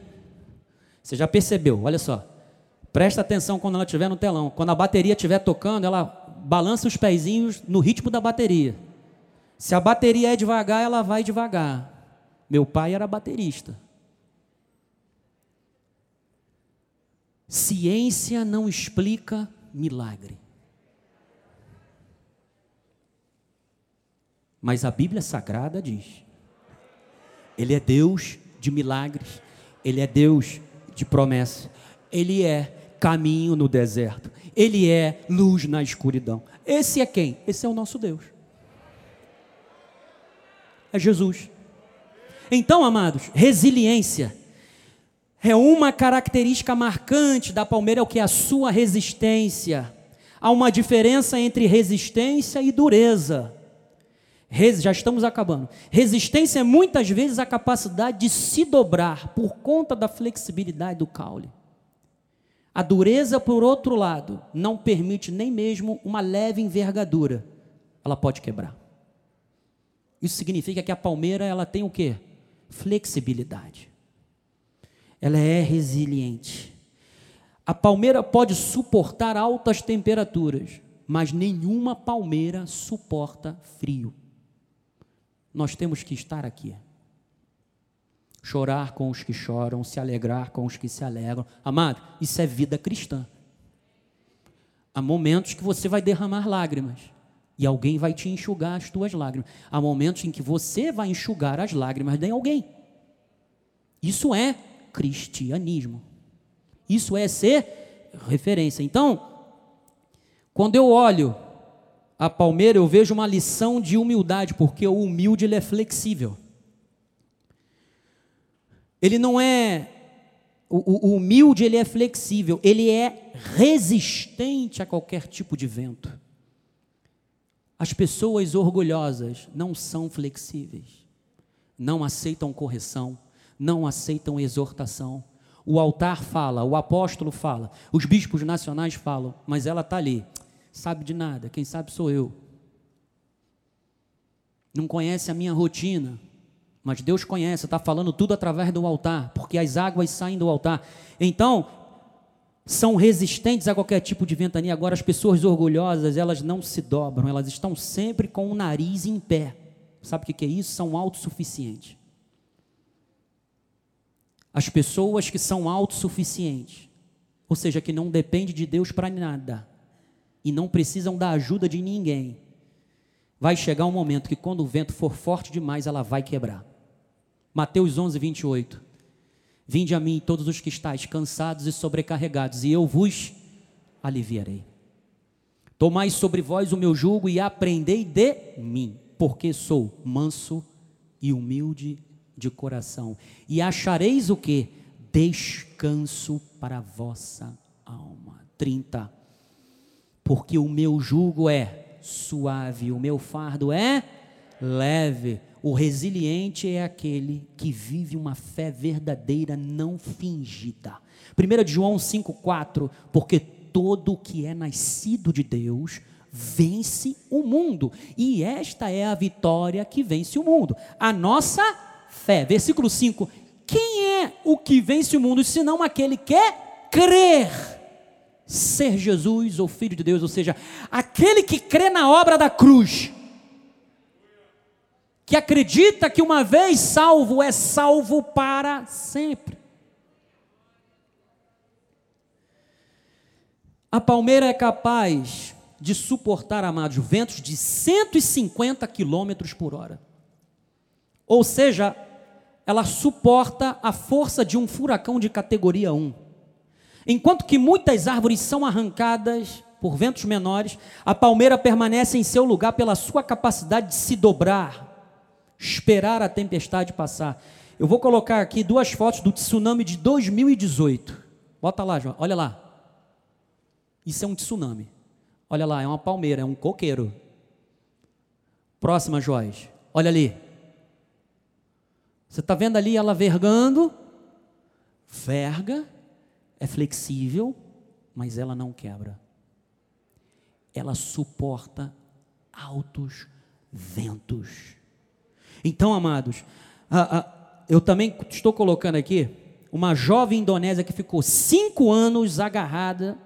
você já percebeu, olha só. Presta atenção quando ela estiver no telão. Quando a bateria estiver tocando, ela balança os pezinhos no ritmo da bateria. Se a bateria é devagar, ela vai devagar. Meu pai era baterista. Ciência não explica milagre. Mas a Bíblia Sagrada diz: Ele é Deus de milagres, Ele é Deus de promessa, Ele é caminho no deserto, Ele é luz na escuridão. Esse é quem? Esse é o nosso Deus. É Jesus. Então, amados, resiliência é uma característica marcante da palmeira, é o que é a sua resistência. Há uma diferença entre resistência e dureza. Já estamos acabando. Resistência é muitas vezes a capacidade de se dobrar por conta da flexibilidade do caule. A dureza, por outro lado, não permite nem mesmo uma leve envergadura. Ela pode quebrar. Isso significa que a palmeira ela tem o quê? Flexibilidade. Ela é resiliente. A palmeira pode suportar altas temperaturas, mas nenhuma palmeira suporta frio. Nós temos que estar aqui chorar com os que choram, se alegrar com os que se alegram. Amado, isso é vida cristã. Há momentos que você vai derramar lágrimas e alguém vai te enxugar as tuas lágrimas. Há momentos em que você vai enxugar as lágrimas de alguém. Isso é cristianismo. Isso é ser referência. Então, quando eu olho a palmeira, eu vejo uma lição de humildade, porque o humilde ele é flexível. Ele não é o, o, humilde, ele é flexível, ele é resistente a qualquer tipo de vento. As pessoas orgulhosas não são flexíveis, não aceitam correção, não aceitam exortação. O altar fala, o apóstolo fala, os bispos nacionais falam, mas ela está ali, sabe de nada, quem sabe sou eu. Não conhece a minha rotina, mas Deus conhece, está falando tudo através do altar, porque as águas saem do altar. Então, são resistentes a qualquer tipo de ventania. Agora, as pessoas orgulhosas, elas não se dobram, elas estão sempre com o nariz em pé. Sabe o que é isso? São autossuficientes. As pessoas que são autossuficientes, ou seja, que não dependem de Deus para nada e não precisam da ajuda de ninguém, vai chegar um momento que, quando o vento for forte demais, ela vai quebrar. Mateus 11, 28. Vinde a mim todos os que estáis cansados e sobrecarregados, e eu vos aliviarei. Tomai sobre vós o meu jugo e aprendei de mim, porque sou manso e humilde de coração, e achareis o que? Descanso para a vossa alma. 30. Porque o meu jugo é suave, o meu fardo é leve. O resiliente é aquele que vive uma fé verdadeira, não fingida. 1 João 5,4: Porque todo que é nascido de Deus vence o mundo, e esta é a vitória que vence o mundo, a nossa fé. Versículo 5: Quem é o que vence o mundo, senão aquele que crer ser Jesus, ou Filho de Deus, ou seja, aquele que crê na obra da cruz que acredita que uma vez salvo é salvo para sempre. A palmeira é capaz de suportar, amados, ventos de 150 quilômetros por hora. Ou seja, ela suporta a força de um furacão de categoria 1. Enquanto que muitas árvores são arrancadas por ventos menores, a palmeira permanece em seu lugar pela sua capacidade de se dobrar, esperar a tempestade passar. Eu vou colocar aqui duas fotos do tsunami de 2018. Bota lá, João, olha lá. Isso é um tsunami. Olha lá, é uma palmeira, é um coqueiro. Próxima, Joás. Olha ali. Você está vendo ali ela vergando? Verga, é flexível, mas ela não quebra. Ela suporta altos ventos. Então, amados, a, a, eu também estou colocando aqui uma jovem indonésia que ficou cinco anos agarrada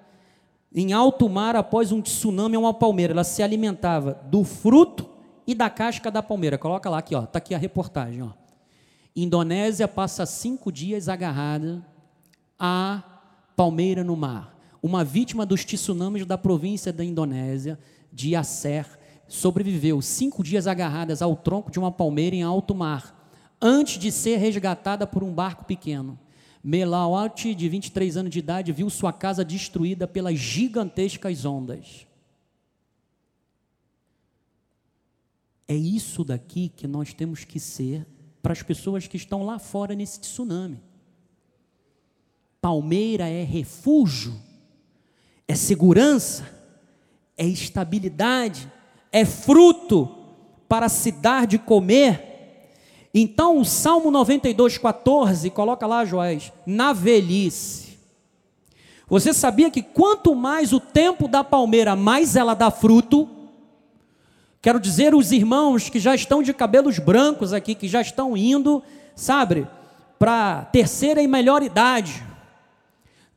em alto mar após um tsunami a uma palmeira. Ela se alimentava do fruto e da casca da palmeira. Coloca lá aqui, ó. Tá aqui a reportagem, ó. Indonésia passa cinco dias agarrada à palmeira no mar. Uma vítima dos tsunamis da província da Indonésia, de Aceh, sobreviveu cinco dias agarradas ao tronco de uma palmeira em alto mar, antes de ser resgatada por um barco pequeno. Melawat, de 23 anos de idade, viu sua casa destruída pelas gigantescas ondas. É isso daqui que nós temos que ser para as pessoas que estão lá fora nesse tsunami. Palmeira é refúgio, é segurança, é estabilidade, é fruto para se dar de comer. Então, o Salmo 92, 14, coloca lá, Joás, na velhice. Você sabia que quanto mais o tempo da palmeira, mais ela dá fruto? Quero dizer, os irmãos que já estão de cabelos brancos aqui, que já estão indo, sabe, para terceira e melhor idade,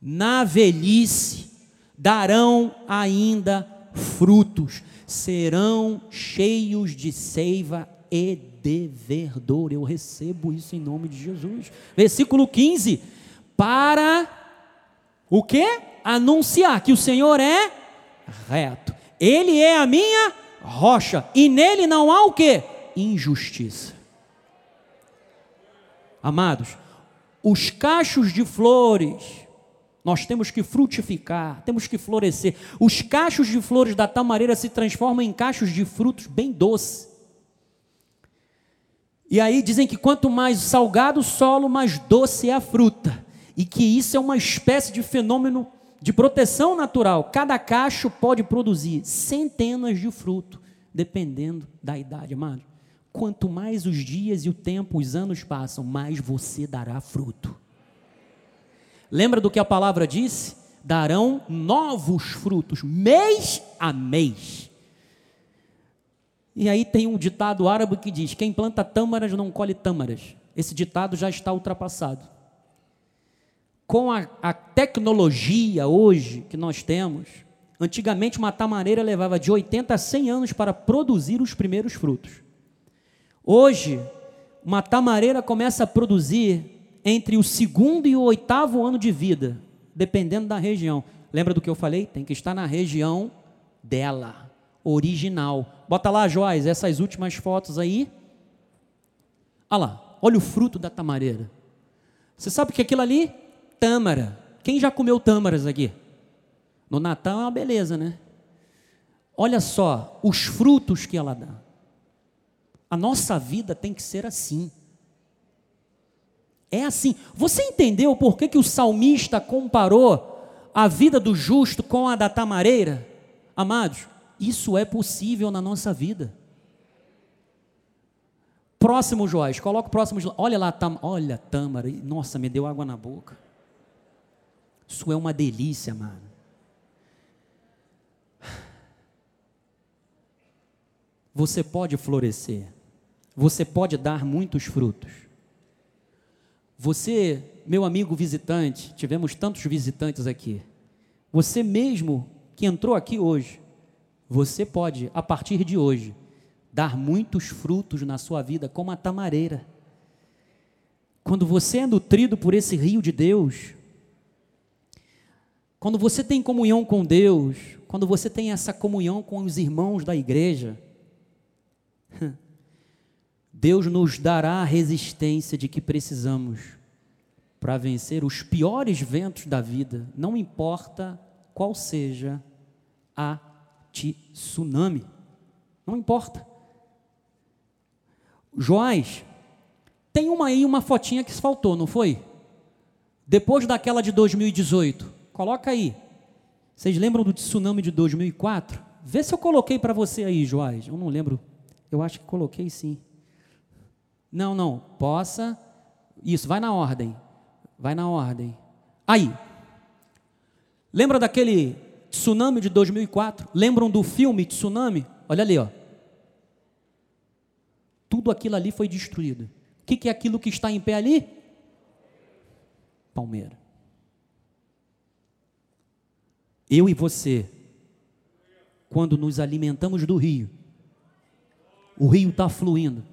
na velhice darão ainda frutos, serão cheios de seiva e de verdor. Eu recebo isso em nome de Jesus. Versículo 15: para o que? Anunciar que o Senhor é reto. Ele é a minha rocha e nele não há o que? Injustiça. Amados, os cachos de flores, nós temos que frutificar, temos que florescer. Os cachos de flores da tamareira se transformam em cachos de frutos bem doces. E aí dizem que quanto mais salgado o solo, mais doce é a fruta. E que isso é uma espécie de fenômeno de proteção natural. Cada cacho pode produzir centenas de frutos, dependendo da idade, amado. Quanto mais os dias e o tempo, os anos passam, mais você dará fruto. Lembra do que a palavra disse? Darão novos frutos, mês a mês. E aí tem um ditado árabe que diz: quem planta tâmaras não colhe tâmaras. Esse ditado já está ultrapassado. Com a, a tecnologia hoje que nós temos, antigamente uma tamareira levava de 80 a 100 anos para produzir os primeiros frutos. Hoje, uma tamareira começa a produzir entre o segundo e o oitavo ano de vida, dependendo da região. Lembra do que eu falei? Tem que estar na região dela, original. Bota lá, Joás, essas últimas fotos aí. Olha lá, olha o fruto da tamareira. Você sabe que aquilo ali? Tâmara. Quem já comeu tâmaras aqui? No Natal é uma beleza, né? Olha só os frutos que ela dá. A nossa vida tem que ser assim. É assim. Você entendeu por que, que o salmista comparou a vida do justo com a da tamareira? Amados, isso é possível na nossa vida. Próximo Joás, coloca o próximo. Olha lá, tam, olha, tâmara. Nossa, me deu água na boca. Isso é uma delícia, mano. Você pode florescer. Você pode dar muitos frutos. Você, meu amigo visitante, tivemos tantos visitantes aqui. Você mesmo que entrou aqui hoje, você pode, a partir de hoje, dar muitos frutos na sua vida, como a tamareira. Quando você é nutrido por esse rio de Deus, quando você tem comunhão com Deus, quando você tem essa comunhão com os irmãos da igreja, Deus nos dará a resistência de que precisamos para vencer os piores ventos da vida, não importa qual seja a tsunami. Não importa. Joás, tem uma aí, uma fotinha que faltou, não foi? Depois daquela de 2018. Coloca aí. Vocês lembram do tsunami de 2004? Vê se eu coloquei para você aí, Joás. Eu não lembro. Eu acho que coloquei sim. Não, não. Possa. Isso, vai na ordem. Vai na ordem. Aí. Lembra daquele tsunami de 2004? Lembram do filme Tsunami? Olha ali, ó. Tudo aquilo ali foi destruído. O que, que é aquilo que está em pé ali? Palmeira. Eu e você, quando nos alimentamos do rio, o rio está fluindo.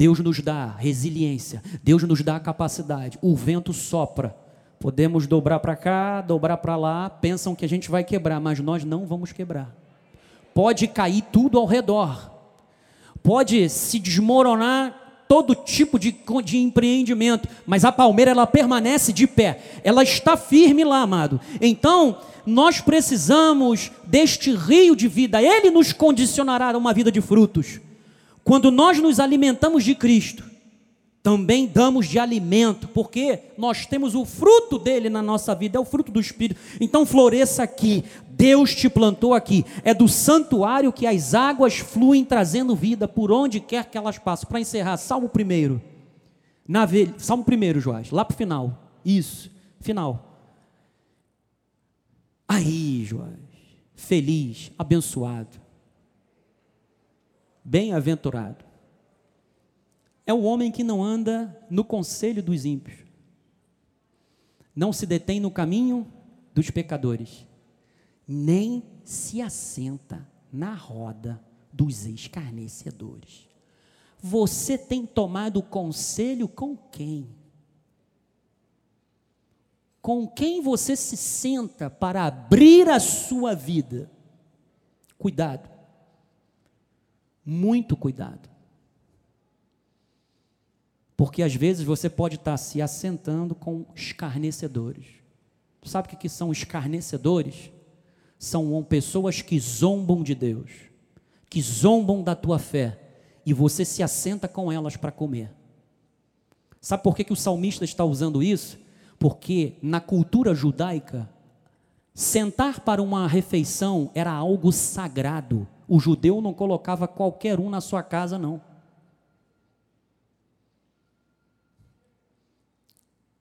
Deus nos dá resiliência, Deus nos dá capacidade. O vento sopra. Podemos dobrar para cá, dobrar para lá, pensam que a gente vai quebrar, mas nós não vamos quebrar. Pode cair tudo ao redor, pode se desmoronar todo tipo de, de empreendimento, mas a palmeira ela permanece de pé, ela está firme lá, amado. Então, nós precisamos deste rio de vida, ele nos condicionará a uma vida de frutos. Quando nós nos alimentamos de Cristo, também damos de alimento, porque nós temos o fruto dele na nossa vida, é o fruto do Espírito. Então floresça aqui, Deus te plantou aqui, é do santuário que as águas fluem trazendo vida por onde quer que elas passem. Para encerrar, Salmo primeiro, na velha, Salmo primeiro, Joás, lá para o final, isso, final. Aí, Joás, feliz, abençoado, bem-aventurado é o homem que não anda no conselho dos ímpios, não se detém no caminho dos pecadores, nem se assenta na roda dos escarnecedores. Você tem tomado conselho com quem? Com quem você se senta para abrir a sua vida? Cuidado, muito cuidado. Porque às vezes você pode estar se assentando com escarnecedores. Sabe o que são escarnecedores? São pessoas que zombam de Deus, que zombam da tua fé, e você se assenta com elas para comer. Sabe por que, que o salmista está usando isso? Porque na cultura judaica, sentar para uma refeição era algo sagrado. O judeu não colocava qualquer um na sua casa, não.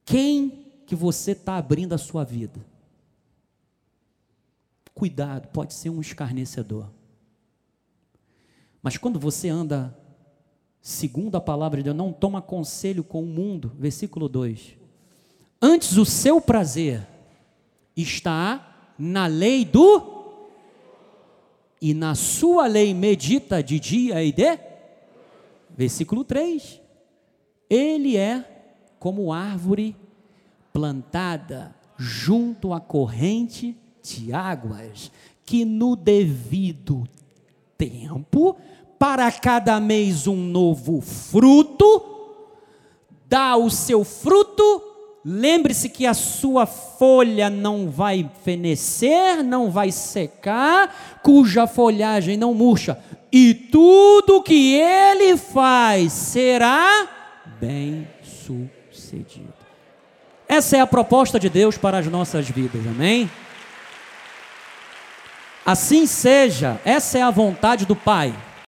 Quem que você está abrindo a sua vida? Cuidado, pode ser um escarnecedor. Mas quando você anda segundo a palavra de Deus, não toma conselho com o mundo, versículo 2. Antes o seu prazer está na lei do e na sua lei medita de dia e de versículo 3. Ele é como árvore plantada junto à corrente de águas, que no devido tempo, para cada mês um novo fruto, dá o seu fruto. Lembre-se que a sua folha não vai fenecer, não vai secar, cuja folhagem não murcha, e tudo que ele faz será bem sucedido. Essa é a proposta de Deus para as nossas vidas, amém? Assim seja, essa é a vontade do Pai.